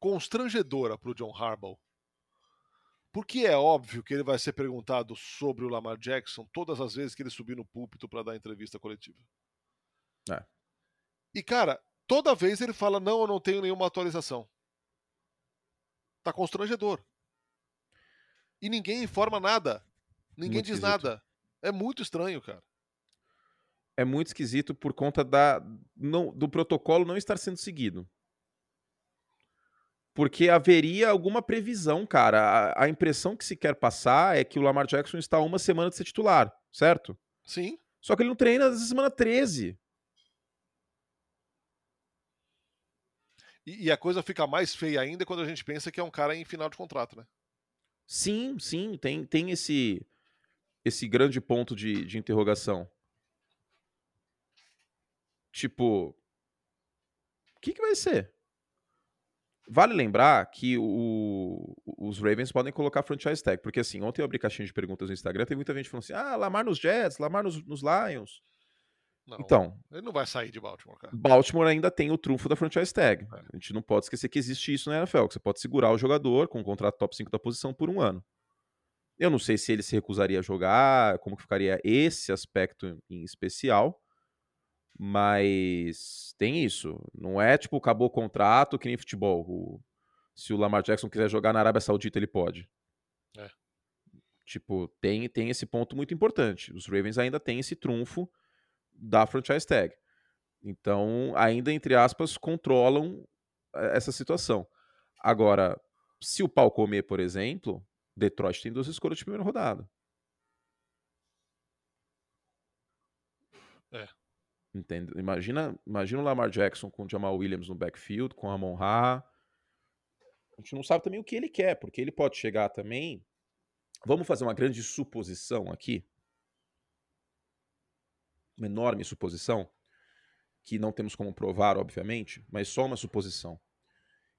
constrangedora para o John Harbaugh porque é óbvio que ele vai ser perguntado sobre o Lamar Jackson todas as vezes que ele subir no púlpito para dar entrevista coletiva. É. E, cara, toda vez ele fala: não, eu não tenho nenhuma atualização. Tá constrangedor. E ninguém informa nada. Ninguém muito diz esquisito. nada. É muito estranho, cara. É muito esquisito por conta da, não, do protocolo não estar sendo seguido porque haveria alguma previsão, cara. A, a, impressão que se quer passar é que o Lamar Jackson está uma semana de ser titular, certo? Sim. Só que ele não treina desde a semana 13. E, e, a coisa fica mais feia ainda quando a gente pensa que é um cara em final de contrato, né? Sim, sim, tem, tem esse, esse grande ponto de, de interrogação. Tipo, o que, que vai ser? Vale lembrar que o, os Ravens podem colocar franchise tag, porque assim, ontem eu abri caixinha de perguntas no Instagram, tem muita gente falando assim: ah, Lamar nos Jets, Lamar nos, nos Lions. Não, então, ele não vai sair de Baltimore, cara. Baltimore ainda tem o trunfo da franchise tag. É. A gente não pode esquecer que existe isso na NFL, que você pode segurar o jogador com um contrato top 5 da posição por um ano. Eu não sei se ele se recusaria a jogar, como que ficaria esse aspecto em especial. Mas tem isso. Não é tipo, acabou o contrato que nem futebol. O, se o Lamar Jackson quiser jogar na Arábia Saudita, ele pode. É. Tipo, tem, tem esse ponto muito importante. Os Ravens ainda têm esse trunfo da franchise tag. Então, ainda, entre aspas, controlam eh, essa situação. Agora, se o pau comer, por exemplo, Detroit tem duas escolhas de primeira rodada. É. Imagina, imagina o Lamar Jackson com o Jamal Williams no backfield, com Ramon Ra. A gente não sabe também o que ele quer, porque ele pode chegar também. Vamos fazer uma grande suposição aqui. Uma enorme suposição, que não temos como provar, obviamente, mas só uma suposição.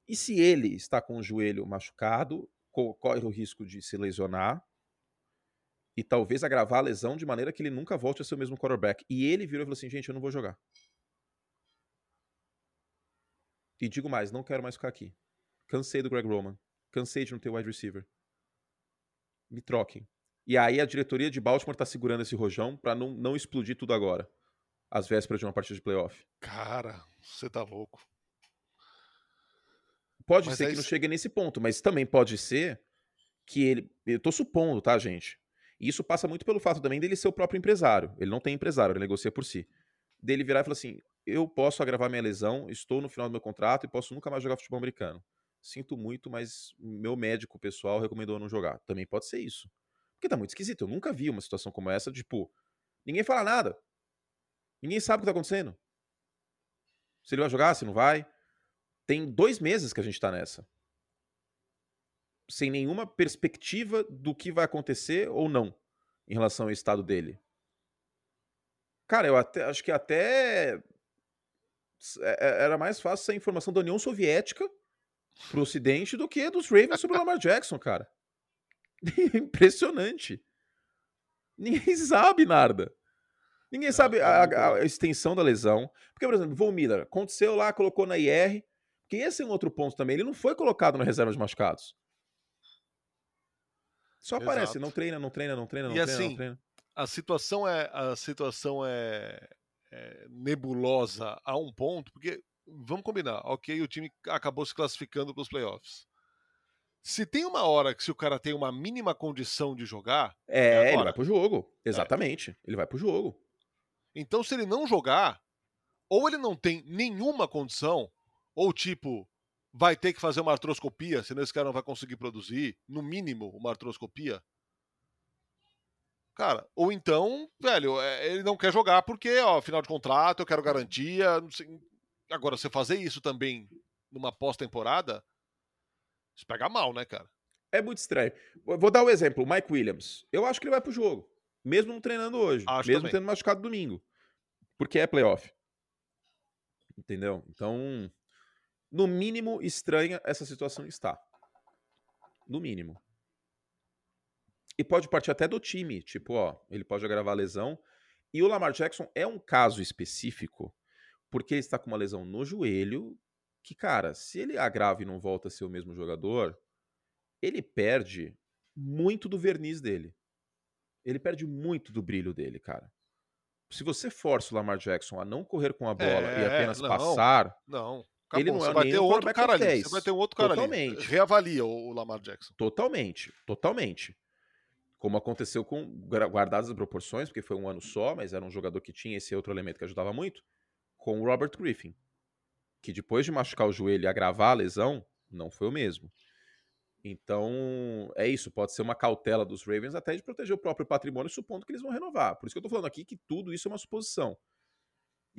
E se ele está com o joelho machucado, corre o risco de se lesionar, e talvez agravar a lesão de maneira que ele nunca volte a ser o mesmo quarterback. E ele virou e falou assim: gente, eu não vou jogar. E digo mais, não quero mais ficar aqui. Cansei do Greg Roman. Cansei de não ter wide receiver. Me troquem. E aí a diretoria de Baltimore tá segurando esse rojão para não, não explodir tudo agora. Às vésperas de uma partida de playoff. Cara, você tá louco. Pode mas ser que não chegue nesse ponto, mas também pode ser que ele. Eu tô supondo, tá, gente? E isso passa muito pelo fato também dele ser o próprio empresário. Ele não tem empresário, ele negocia por si. Dele virar e falar assim: eu posso agravar minha lesão, estou no final do meu contrato e posso nunca mais jogar futebol americano. Sinto muito, mas meu médico pessoal recomendou não jogar. Também pode ser isso. Porque tá muito esquisito. Eu nunca vi uma situação como essa, tipo, ninguém fala nada. Ninguém sabe o que tá acontecendo. Se ele vai jogar, se não vai. Tem dois meses que a gente tá nessa sem nenhuma perspectiva do que vai acontecer ou não em relação ao estado dele. Cara, eu até acho que até é, é, era mais fácil essa informação da União Soviética pro Ocidente do que dos Ravens sobre o Lamar Jackson, cara. Impressionante. Ninguém sabe nada. Ninguém sabe a, a, extensão da lesão. Porque, por exemplo, Von Miller aconteceu lá, colocou na IR. Que esse é um outro ponto também. Ele não foi colocado na reserva de machucados. Só Exato. aparece, não treina, não treina, não treina, não e treina, assim, não treina. A situação é a situação é, é, nebulosa a um ponto, porque vamos combinar, ok, o time acabou se classificando para os playoffs. Se tem uma hora que se o cara tem uma mínima condição de jogar, é, é ele vai pro jogo. É. Exatamente, é. ele vai pro jogo. Então se ele não jogar, ou ele não tem nenhuma condição, ou tipo, vai ter que fazer uma artroscopia, senão esse cara não vai conseguir produzir, no mínimo, uma artroscopia. Cara, ou então, velho, é, ele não quer jogar porque, ó, final de contrato, eu quero garantia. Agora, você fazer isso também numa pós-temporada, isso pega mal, né, cara? É muito estranho. Vou dar um exemplo, o Mike Williams. Eu acho que ele vai pro jogo, mesmo não treinando hoje, acho mesmo também. tendo machucado domingo, porque é playoff. Entendeu? Então, no mínimo estranha essa situação está. No mínimo. E pode partir até do time, tipo, ó, ele pode agravar a lesão. E o Lamar Jackson é um caso específico, porque ele está com uma lesão no joelho, que, cara, se ele agrava e não volta a ser o mesmo jogador, ele perde muito do verniz dele. Ele perde muito do brilho dele, cara. Se você força o Lamar Jackson a não correr com a bola é, e apenas não, passar, não. Acabou. Ele não é vai ter outro cara ali. Você vai ter um outro cara Totalmente. ali. Reavalia o Lamar Jackson. Totalmente. Totalmente como aconteceu com guardadas as proporções, porque foi um ano só, mas era um jogador que tinha esse outro elemento que ajudava muito, com o Robert Griffin, que depois de machucar o joelho e agravar a lesão, não foi o mesmo. Então, é isso, pode ser uma cautela dos Ravens até de proteger o próprio patrimônio, supondo que eles vão renovar. Por isso que eu tô falando aqui que tudo isso é uma suposição.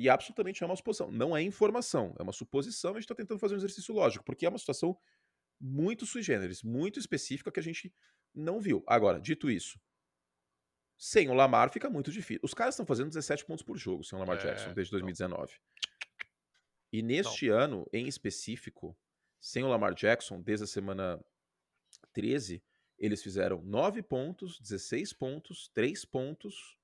E absolutamente é uma suposição. Não é informação, é uma suposição e a gente está tentando fazer um exercício lógico, porque é uma situação muito sui generis, muito específica que a gente não viu. Agora, dito isso, sem o Lamar fica muito difícil. Os caras estão fazendo 17 pontos por jogo sem o Lamar é, Jackson desde 2019. Não. E neste não. ano, em específico, sem o Lamar Jackson, desde a semana 13, eles fizeram 9 pontos, 16 pontos, 3 pontos,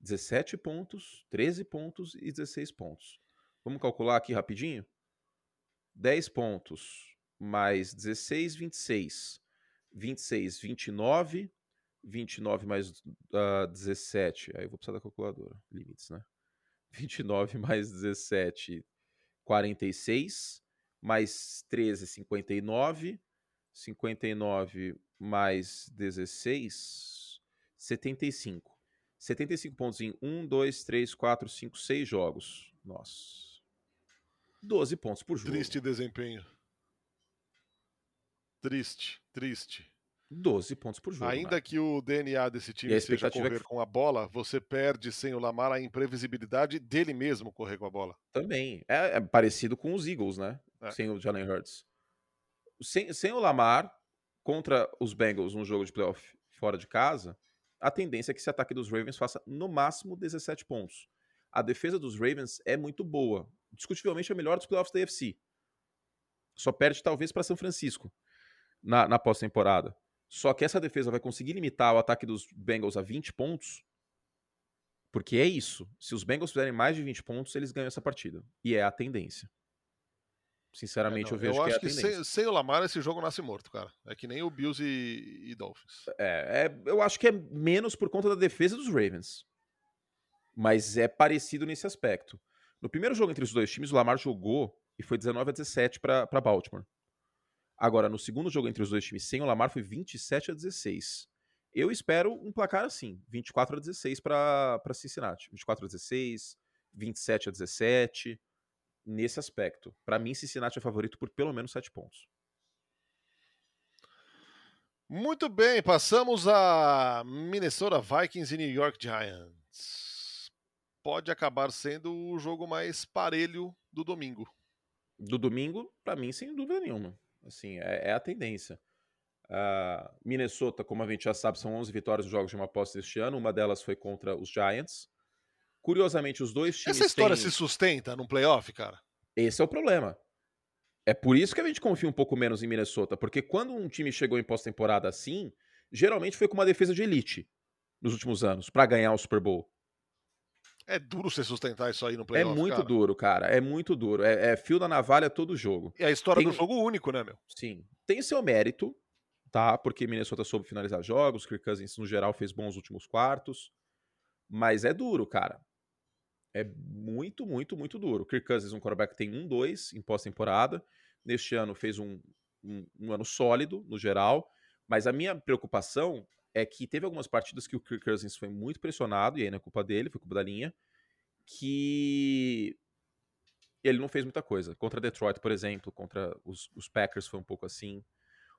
17 pontos, 13 pontos e 16 pontos. Vamos calcular aqui rapidinho? 10 pontos mais 16, 26 26, 29, 29 mais uh, 17, aí eu vou precisar da calculadora, limites, né? 29 mais 17, 46, mais 13, 59, 59 mais 16, 75. 75 pontos em 1, 2, 3, 4, 5, 6 jogos. Nossa. 12 pontos por jogo. Triste desempenho. Triste, triste. 12 pontos por jogo. Ainda né? que o DNA desse time seja correr é que... com a bola, você perde sem o Lamar a imprevisibilidade dele mesmo correr com a bola. Também. É, é parecido com os Eagles, né? É. Sem o Jalen Hurts. Sem, sem o Lamar contra os Bengals num jogo de playoff fora de casa, a tendência é que esse ataque dos Ravens faça no máximo 17 pontos. A defesa dos Ravens é muito boa. Discutivelmente a melhor dos playoffs da AFC. Só perde talvez para São Francisco na, na pós-temporada. Só que essa defesa vai conseguir limitar o ataque dos Bengals a 20 pontos, porque é isso. Se os Bengals fizerem mais de 20 pontos, eles ganham essa partida. E é a tendência. Sinceramente, é, eu vejo eu que é a tendência. Sem, sem, o Lamar, esse jogo nasce morto, cara. É que nem o Bills e, e Dolphins. É, é, eu acho que é menos por conta da defesa dos Ravens. Mas é parecido nesse aspecto. No primeiro jogo entre os dois times, o Lamar jogou e foi 19 a 17 para Baltimore. Agora, no segundo jogo entre os dois times sem o Lamar foi 27 a 16. Eu espero um placar assim, 24 a 16 para Cincinnati. 24 a 16, 27 a 17, nesse aspecto. Para mim, Cincinnati é favorito por pelo menos 7 pontos. Muito bem, passamos a Minnesota Vikings e New York Giants. Pode acabar sendo o jogo mais parelho do domingo. Do domingo, para mim, sem dúvida nenhuma. Assim, é, é a tendência. Uh, Minnesota, como a gente já sabe, são 11 vitórias nos jogos de uma posse este ano. Uma delas foi contra os Giants. Curiosamente, os dois times. Essa história têm... se sustenta no playoff, cara? Esse é o problema. É por isso que a gente confia um pouco menos em Minnesota, porque quando um time chegou em pós-temporada assim, geralmente foi com uma defesa de elite nos últimos anos para ganhar o Super Bowl. É duro você sustentar isso aí no é playoff, É muito cara. duro, cara. É muito duro. É, é, fio da navalha todo jogo. E a história Tem... do jogo único, né, meu? Sim. Tem seu mérito, tá? Porque Minnesota soube finalizar jogos, Kirk Cousins, no geral, fez bons últimos quartos. Mas é duro, cara. É muito, muito, muito duro. Kirk Cousins, um quarterback, tem um, dois em pós-temporada. Neste ano fez um, um, um ano sólido, no geral. Mas a minha preocupação é que teve algumas partidas que o Kirk Cousins foi muito pressionado, e aí não é culpa dele, foi culpa da linha, que ele não fez muita coisa. Contra Detroit, por exemplo, contra os, os Packers foi um pouco assim.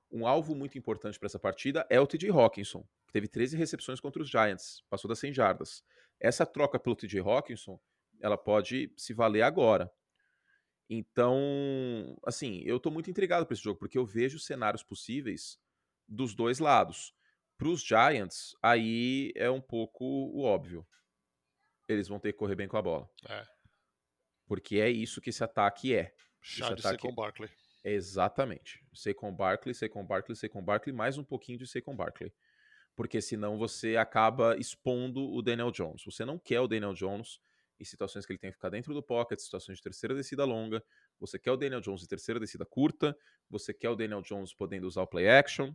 Um alvo muito importante para essa partida é o TJ Hawkinson, que teve 13 recepções contra os Giants, passou das 100 jardas. Essa troca pelo TJ Hawkinson, ela pode se valer agora. Então, assim, eu tô muito intrigado para esse jogo, porque eu vejo cenários possíveis dos dois lados. Para os Giants, aí é um pouco o óbvio. Eles vão ter que correr bem com a bola. É. Porque é isso que esse ataque é. Chá de ataque... com Barkley. Exatamente. Saquon Barkley, Saquon Barkley, Saquon Barkley, mais um pouquinho de Saquon Barkley. Porque senão você acaba expondo o Daniel Jones. Você não quer o Daniel Jones em situações que ele tem que ficar dentro do pocket, situações de terceira descida longa. Você quer o Daniel Jones em terceira descida curta. Você quer o Daniel Jones podendo usar o play action.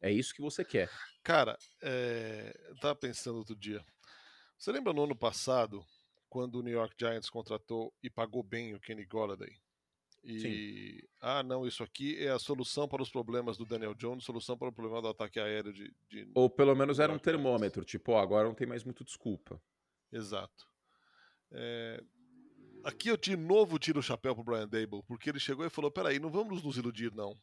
É isso que você quer. Cara, é... eu tava pensando outro dia. Você lembra no ano passado, quando o New York Giants contratou e pagou bem o Kenny Golladay? E, Sim. ah, não, isso aqui é a solução para os problemas do Daniel Jones, solução para o problema do ataque aéreo de. de Ou pelo menos era um termômetro, tipo, ó, agora não tem mais muito desculpa. Exato. É... Aqui eu de novo tiro o chapéu pro Brian Dable, porque ele chegou e falou: peraí, não vamos nos iludir, não.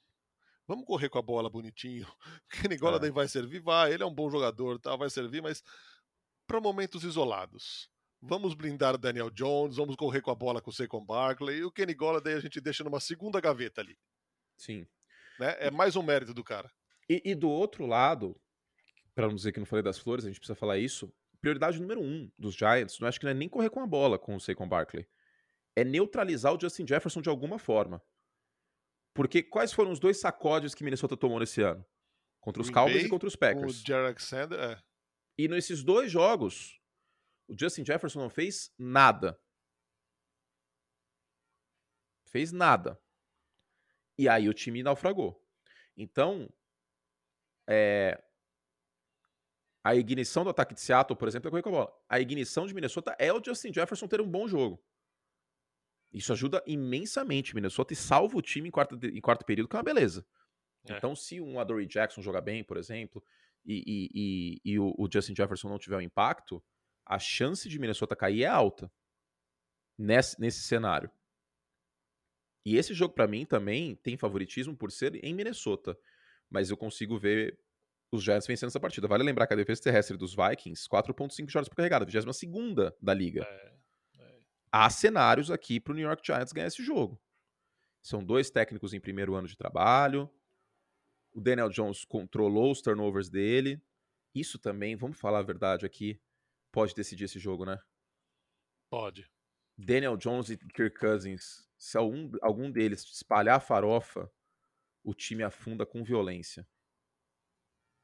Vamos correr com a bola bonitinho. Kenny Golladay é. vai servir, vai. Ele é um bom jogador, tá, vai servir, mas para momentos isolados. Vamos blindar o Daniel Jones, vamos correr com a bola com o Saquon Barkley. E o Kenny Golladay a gente deixa numa segunda gaveta ali. Sim. Né? É mais um mérito do cara. E, e do outro lado, para não dizer que não falei das flores, a gente precisa falar isso. Prioridade número um dos Giants, não acho que não é nem correr com a bola com o Saquon Barkley. É neutralizar o Justin Jefferson de alguma forma. Porque quais foram os dois sacodes que Minnesota tomou nesse ano? Contra os Green Cowboys Bay, e contra os Packers. O Jerry Alexander, é. E nesses dois jogos, o Justin Jefferson não fez nada. Fez nada. E aí o time naufragou. Então, é, a ignição do ataque de Seattle, por exemplo, é correr com a bola. A ignição de Minnesota é o Justin Jefferson ter um bom jogo. Isso ajuda imensamente Minnesota e salva o time em quarto, em quarto período, que é uma beleza. É. Então, se um Adoree Jackson jogar bem, por exemplo, e, e, e, e o, o, Justin Jefferson não tiver um impacto, a chance de Minnesota cair é alta nesse, nesse cenário. E esse jogo, para mim, também tem favoritismo por ser em Minnesota. Mas eu consigo ver os Giants vencendo essa partida. Vale lembrar que a defesa terrestre dos Vikings, 4.5 jardas por carregada, 22 da liga. É há cenários aqui para o New York Giants ganhar esse jogo. São dois técnicos em primeiro ano de trabalho. O Daniel Jones controlou os turnovers dele. Isso também, vamos falar a verdade aqui, pode decidir esse jogo, né? Pode. Daniel Jones e Kirk Cousins, se algum, algum deles espalhar a farofa, o time afunda com violência.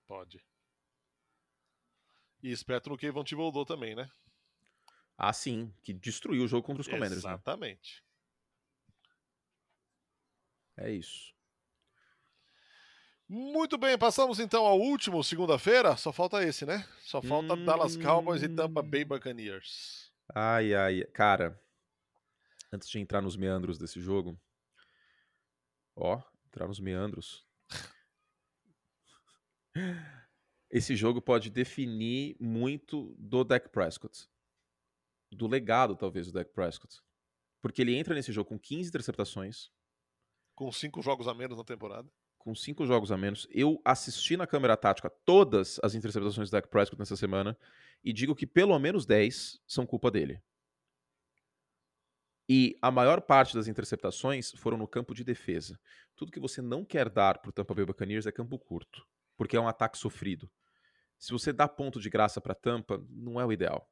Pode. E esperto no Kevin Thibodeau também, né? Ah, sim, que destruiu o jogo contra os Commanders. Né? Exatamente. Né? É isso. Muito bem, passamos então ao último segunda-feira. Só falta esse, né? Só falta hum... Dallas Cowboys e Tampa Bay Buccaneers. Ai, ai, cara. Antes de entrar nos meandros desse jogo, ó, entrar nos meandros. Esse jogo pode definir muito do Dak Prescott do legado, talvez, do Dak Prescott. Porque ele entra nesse jogo com 15 interceptações. Com cinco jogos a menos na temporada. Com cinco jogos a menos. Eu assisti na câmera tática todas as interceptações do Dak Prescott nessa semana e digo que pelo menos 10 são culpa dele. E a maior parte das interceptações foram no campo de defesa. Tudo que você não quer dar para o Tampa Bay Buccaneers é campo curto, porque é um ataque sofrido. Se você dá ponto de graça para Tampa, não é o ideal.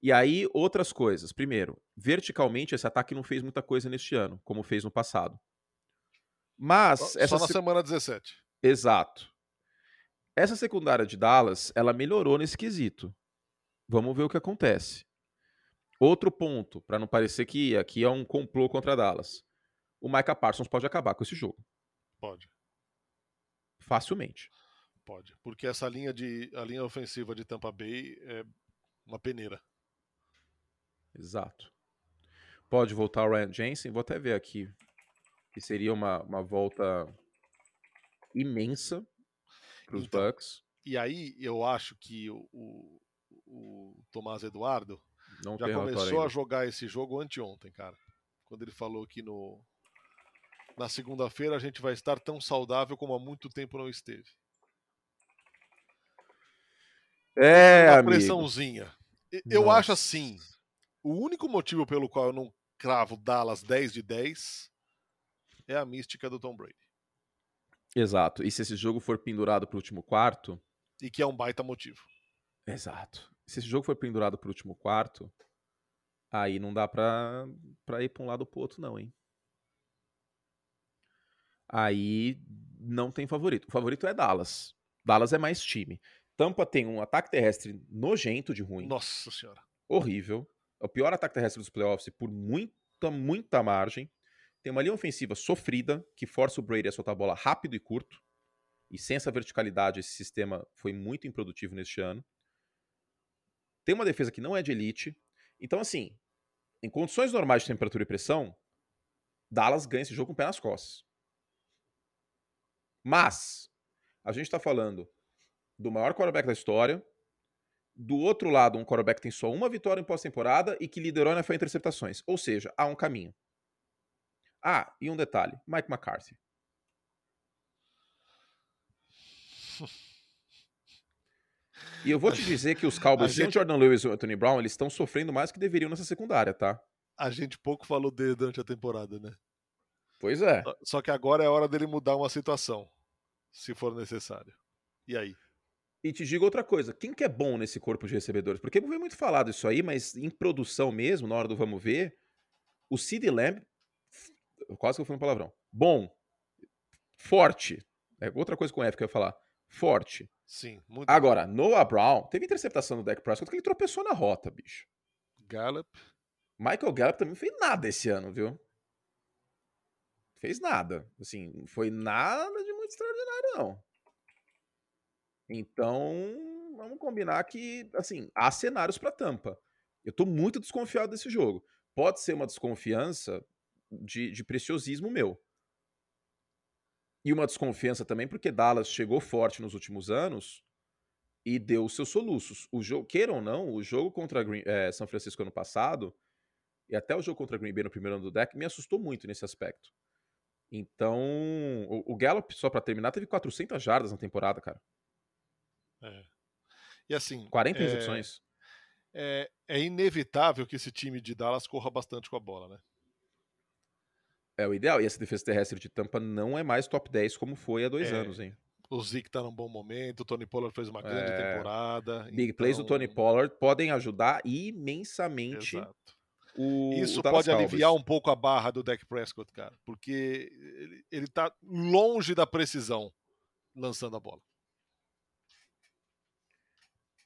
E aí, outras coisas. Primeiro, verticalmente, esse ataque não fez muita coisa neste ano, como fez no passado. Mas. Só, essa só na se... semana 17. Exato. Essa secundária de Dallas, ela melhorou nesse quesito. Vamos ver o que acontece. Outro ponto, para não parecer que aqui é um complô contra Dallas. O Micah Parsons pode acabar com esse jogo. Pode. Facilmente. Pode. Porque essa linha de a linha ofensiva de Tampa Bay é uma peneira. Exato. Pode voltar o Ryan Jensen, vou até ver aqui. Que seria uma, uma volta imensa para os então, Bucks. E aí eu acho que o, o, o Tomás Eduardo Não já começou a jogar esse jogo anteontem, cara. quando ele falou que no na segunda-feira a gente vai estar tão saudável como há muito tempo não esteve. É, uma amigo. pressãozinha. Eu Nossa. acho assim, o único motivo pelo qual eu não cravo Dallas 10 de 10 é a mística do Tom Brady. Exato. E se esse jogo for pendurado pro último quarto, E que é um baita motivo. Exato. Se esse jogo for pendurado pro último quarto, aí não dá pra ir pra um lado ou pro outro, não, hein? Aí não tem favorito. O favorito é Dallas. Dallas é mais time. Tampa tem um ataque terrestre nojento de ruim, Nossa senhora. horrível. É o pior ataque terrestre dos playoffs por muita, muita margem. Tem uma linha ofensiva sofrida, que força o Brady a soltar a bola rápido e curto. E sem essa verticalidade, esse sistema foi muito improdutivo neste ano. Tem uma defesa que não é de elite. Então, assim, em condições normais de temperatura e pressão, Dallas ganha esse jogo com o pé nas costas. Mas, a gente tá falando do maior quarterback da história. Do outro lado, um quarterback que tem só uma vitória em pós-temporada e que liderou na em interceptações. Ou seja, há um caminho. Ah, e um detalhe: Mike McCarthy. E eu vou te dizer que os Cowboys, gente- Jordan Lewis e o Anthony Brown, eles estão sofrendo mais que deveriam nessa secundária, tá? A gente pouco falou dele durante a temporada, né? Pois é. Só- que agora é hora dele mudar uma situação, se for necessário. E aí? E te digo outra coisa, quem que é bom nesse corpo de recebedores? Porque eu ouvi muito falar disso aí, mas em produção mesmo, na hora do vamos ver, o Sid Lamb, quase que eu fui um palavrão, bom, forte, é outra coisa com F que eu ia falar, forte. Sim, muito Agora, Noah Brown, teve interceptação do Dak Prescott que ele tropeçou na rota, bicho. Gallup. Michael Gallup também não fez nada esse ano, viu? Fez nada. Assim, não foi nada de muito extraordinário, não. Então, vamos combinar que, assim, há cenários para Tampa. Eu tô muito desconfiado desse jogo. Pode ser uma desconfiança de, de preciosismo meu. E uma desconfiança também porque Dallas chegou forte nos últimos anos e deu os seus soluços. O jogo, queira ou não, o jogo contra Green, eh, São Francisco ano passado e até o jogo contra Green Bay no primeiro ano do deck me assustou muito nesse aspecto. Então, o, o Gallup, só pra terminar, teve 400 jardas na temporada, cara. É. E assim, 40 é, é, é inevitável que esse time de Dallas corra bastante com a bola, né? É o ideal. E essa defesa terrestre de Tampa não é mais top 10 como foi há dois É, anos, hein? O Zeke tá num bom momento, o Tony Pollard fez uma grande É. temporada. Big plays do então- Tony Pollard podem ajudar imensamente Exato. o Isso o pode aliviar Cowboys. um pouco a barra do Dak Prescott, cara, porque ele, ele tá longe da precisão lançando a bola.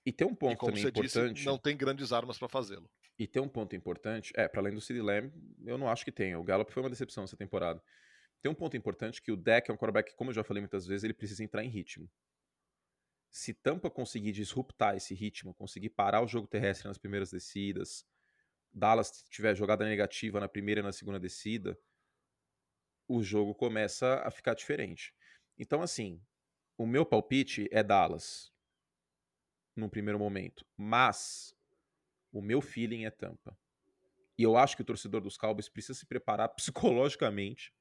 E tem um e ponto como também você importante. disse, não tem grandes armas para fazê-lo. E tem um ponto importante, é, para além do CD Lamb, eu não acho que tenha. O Gallup foi uma decepção essa temporada. Tem um ponto importante que o deck é um quarterback, como eu já falei muitas vezes, ele precisa entrar em ritmo. Se Tampa conseguir disruptar esse ritmo, conseguir parar o jogo terrestre nas primeiras descidas, Dallas tiver jogada negativa na primeira e na segunda descida, o jogo começa a ficar diferente. Então, assim, o meu palpite é Dallas num primeiro momento, mas o meu feeling é Tampa. E eu acho que o torcedor dos Cowboys precisa se preparar psicologicamente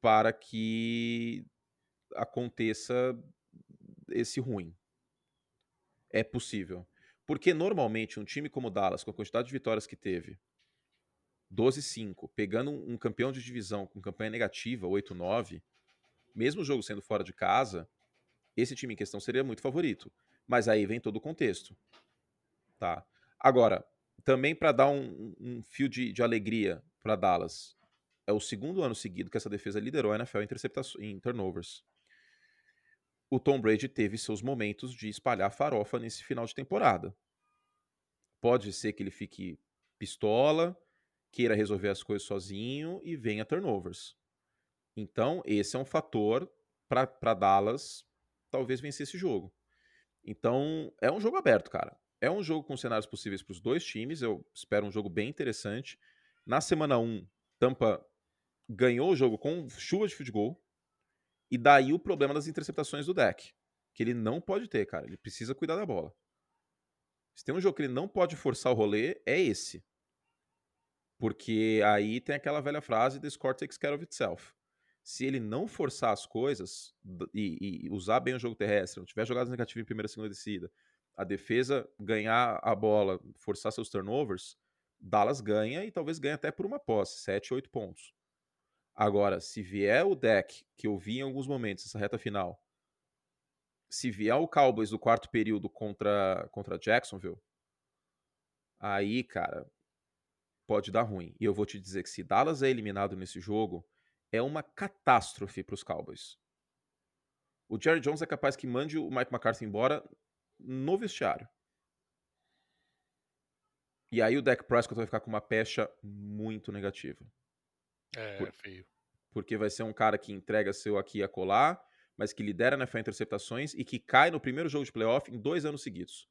para que aconteça esse ruim. É possível. Porque normalmente um time como o Dallas, com a quantidade de vitórias que teve, 12-5, pegando um campeão de divisão com campanha negativa, 8-9, mesmo o jogo sendo fora de casa, esse time em questão seria muito favorito. Mas aí vem todo o contexto. Tá? Agora, também para dar um, um fio de, de alegria para Dallas, é o segundo ano seguido que essa defesa liderou a NFL em, em turnovers. O Tom Brady teve seus momentos de espalhar farofa nesse final de temporada. Pode ser que ele fique pistola, queira resolver as coisas sozinho e venha turnovers. Então, esse é um fator para Dallas talvez vencer esse jogo. Então, é um jogo aberto, cara. É um jogo com cenários possíveis para os dois times. Eu espero um jogo bem interessante. Na semana 1, Tampa ganhou o jogo com chuva de field goal. E daí o problema das interceptações do deck. Que ele não pode ter, cara. Ele precisa cuidar da bola. Se tem um jogo que ele não pode forçar o rolê, é esse. Porque aí tem aquela velha frase: the score takes care of itself. Se ele não forçar as coisas e, e usar bem o jogo terrestre, não tiver jogadas negativas em primeira e segunda descida, a defesa ganhar a bola, forçar seus turnovers, Dallas ganha e talvez ganhe até por uma posse, 7, 8 pontos. Agora, se vier o deck, que eu vi em alguns momentos, essa reta final, se vier o Cowboys do quarto período contra, contra Jacksonville, aí, cara, pode dar ruim. E eu vou te dizer que se Dallas é eliminado nesse jogo, é uma catástrofe para os Cowboys. O Jerry Jones é capaz que mande o Mike McCarthy embora no vestiário. E aí o Dak Prescott vai ficar com uma pecha muito negativa. É, Por, feio. Porque vai ser um cara que entrega seu aqui e acolá, mas que lidera na fé interceptações e que cai no primeiro jogo de playoff em dois anos seguidos.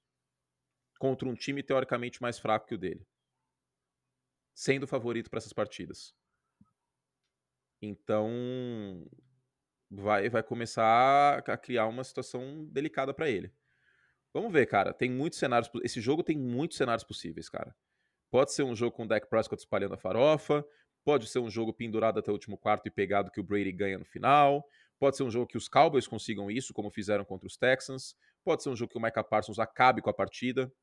Contra um time teoricamente mais fraco que o dele. Sendo favorito para essas partidas. Então, vai, vai começar a criar uma situação delicada para ele. Vamos ver, cara. Tem muitos cenários. Esse jogo tem muitos cenários possíveis, cara. Pode ser um jogo com o Dak Prescott espalhando a farofa. Pode ser um jogo pendurado até o último quarto e pegado que o Brady ganha no final. Pode ser um jogo que os Cowboys consigam isso, como fizeram contra os Texans. Pode ser um jogo que o Micah Parsons acabe com a partida.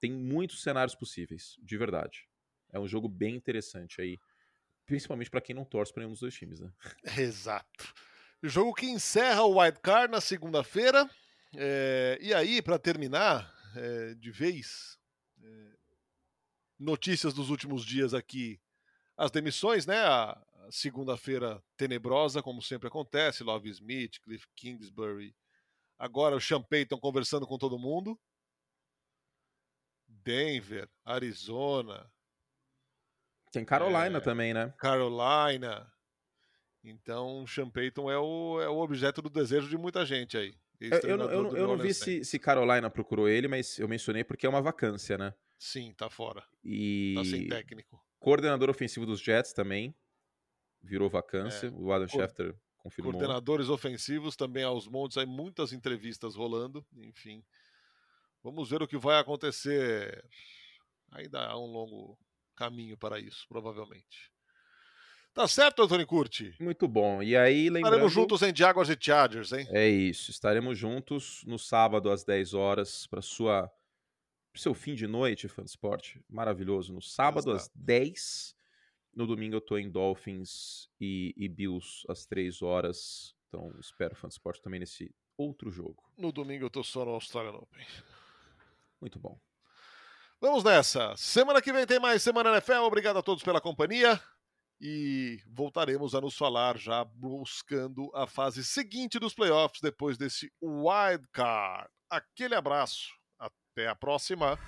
Tem muitos cenários possíveis, de verdade. É um jogo bem interessante aí, principalmente para quem não torce para nenhum dos dois times, né? Exato. O jogo que encerra o Wild Card na segunda-feira. É, e aí, para terminar é, de vez, é, notícias dos últimos dias aqui, as demissões, né? A, segunda-feira tenebrosa, como sempre acontece, Love Smith, Cliff Kingsbury, agora o Sean Payton conversando com todo mundo. Denver, Arizona. Tem Carolina também, né? Carolina. Então, Sean Payton é o, é o objeto do desejo de muita gente aí. Eu, eu, não, eu, eu não vi se, se, Carolina procurou ele, mas eu mencionei porque é uma vacância, né? Sim, tá fora. E... Tá sem técnico. Coordenador ofensivo dos Jets também virou vacância. É. O Adam Co Schefter confirmou. Coordenadores ofensivos também aos montes, aí muitas entrevistas rolando, enfim. Vamos ver o que vai acontecer. Ainda há um longo caminho para isso, provavelmente. Tá certo, Antônio Curti? Muito bom. E aí, lembrando... Estaremos juntos em Jaguars e Chargers, hein? É isso. Estaremos juntos no sábado às 10 horas para sua seu fim de noite, fã de esporte. Maravilhoso. No sábado Exato. às 10. No domingo eu tô em Dolphins e, e Bills às 3 horas. Então espero fã de esporte também nesse outro jogo. No domingo eu tô só no Australian Open. Muito bom. Vamos nessa. Semana que vem tem mais Semana NFL. Obrigado a todos pela companhia e voltaremos a nos falar já buscando a fase seguinte dos playoffs depois desse wild card. Aquele abraço, até a próxima.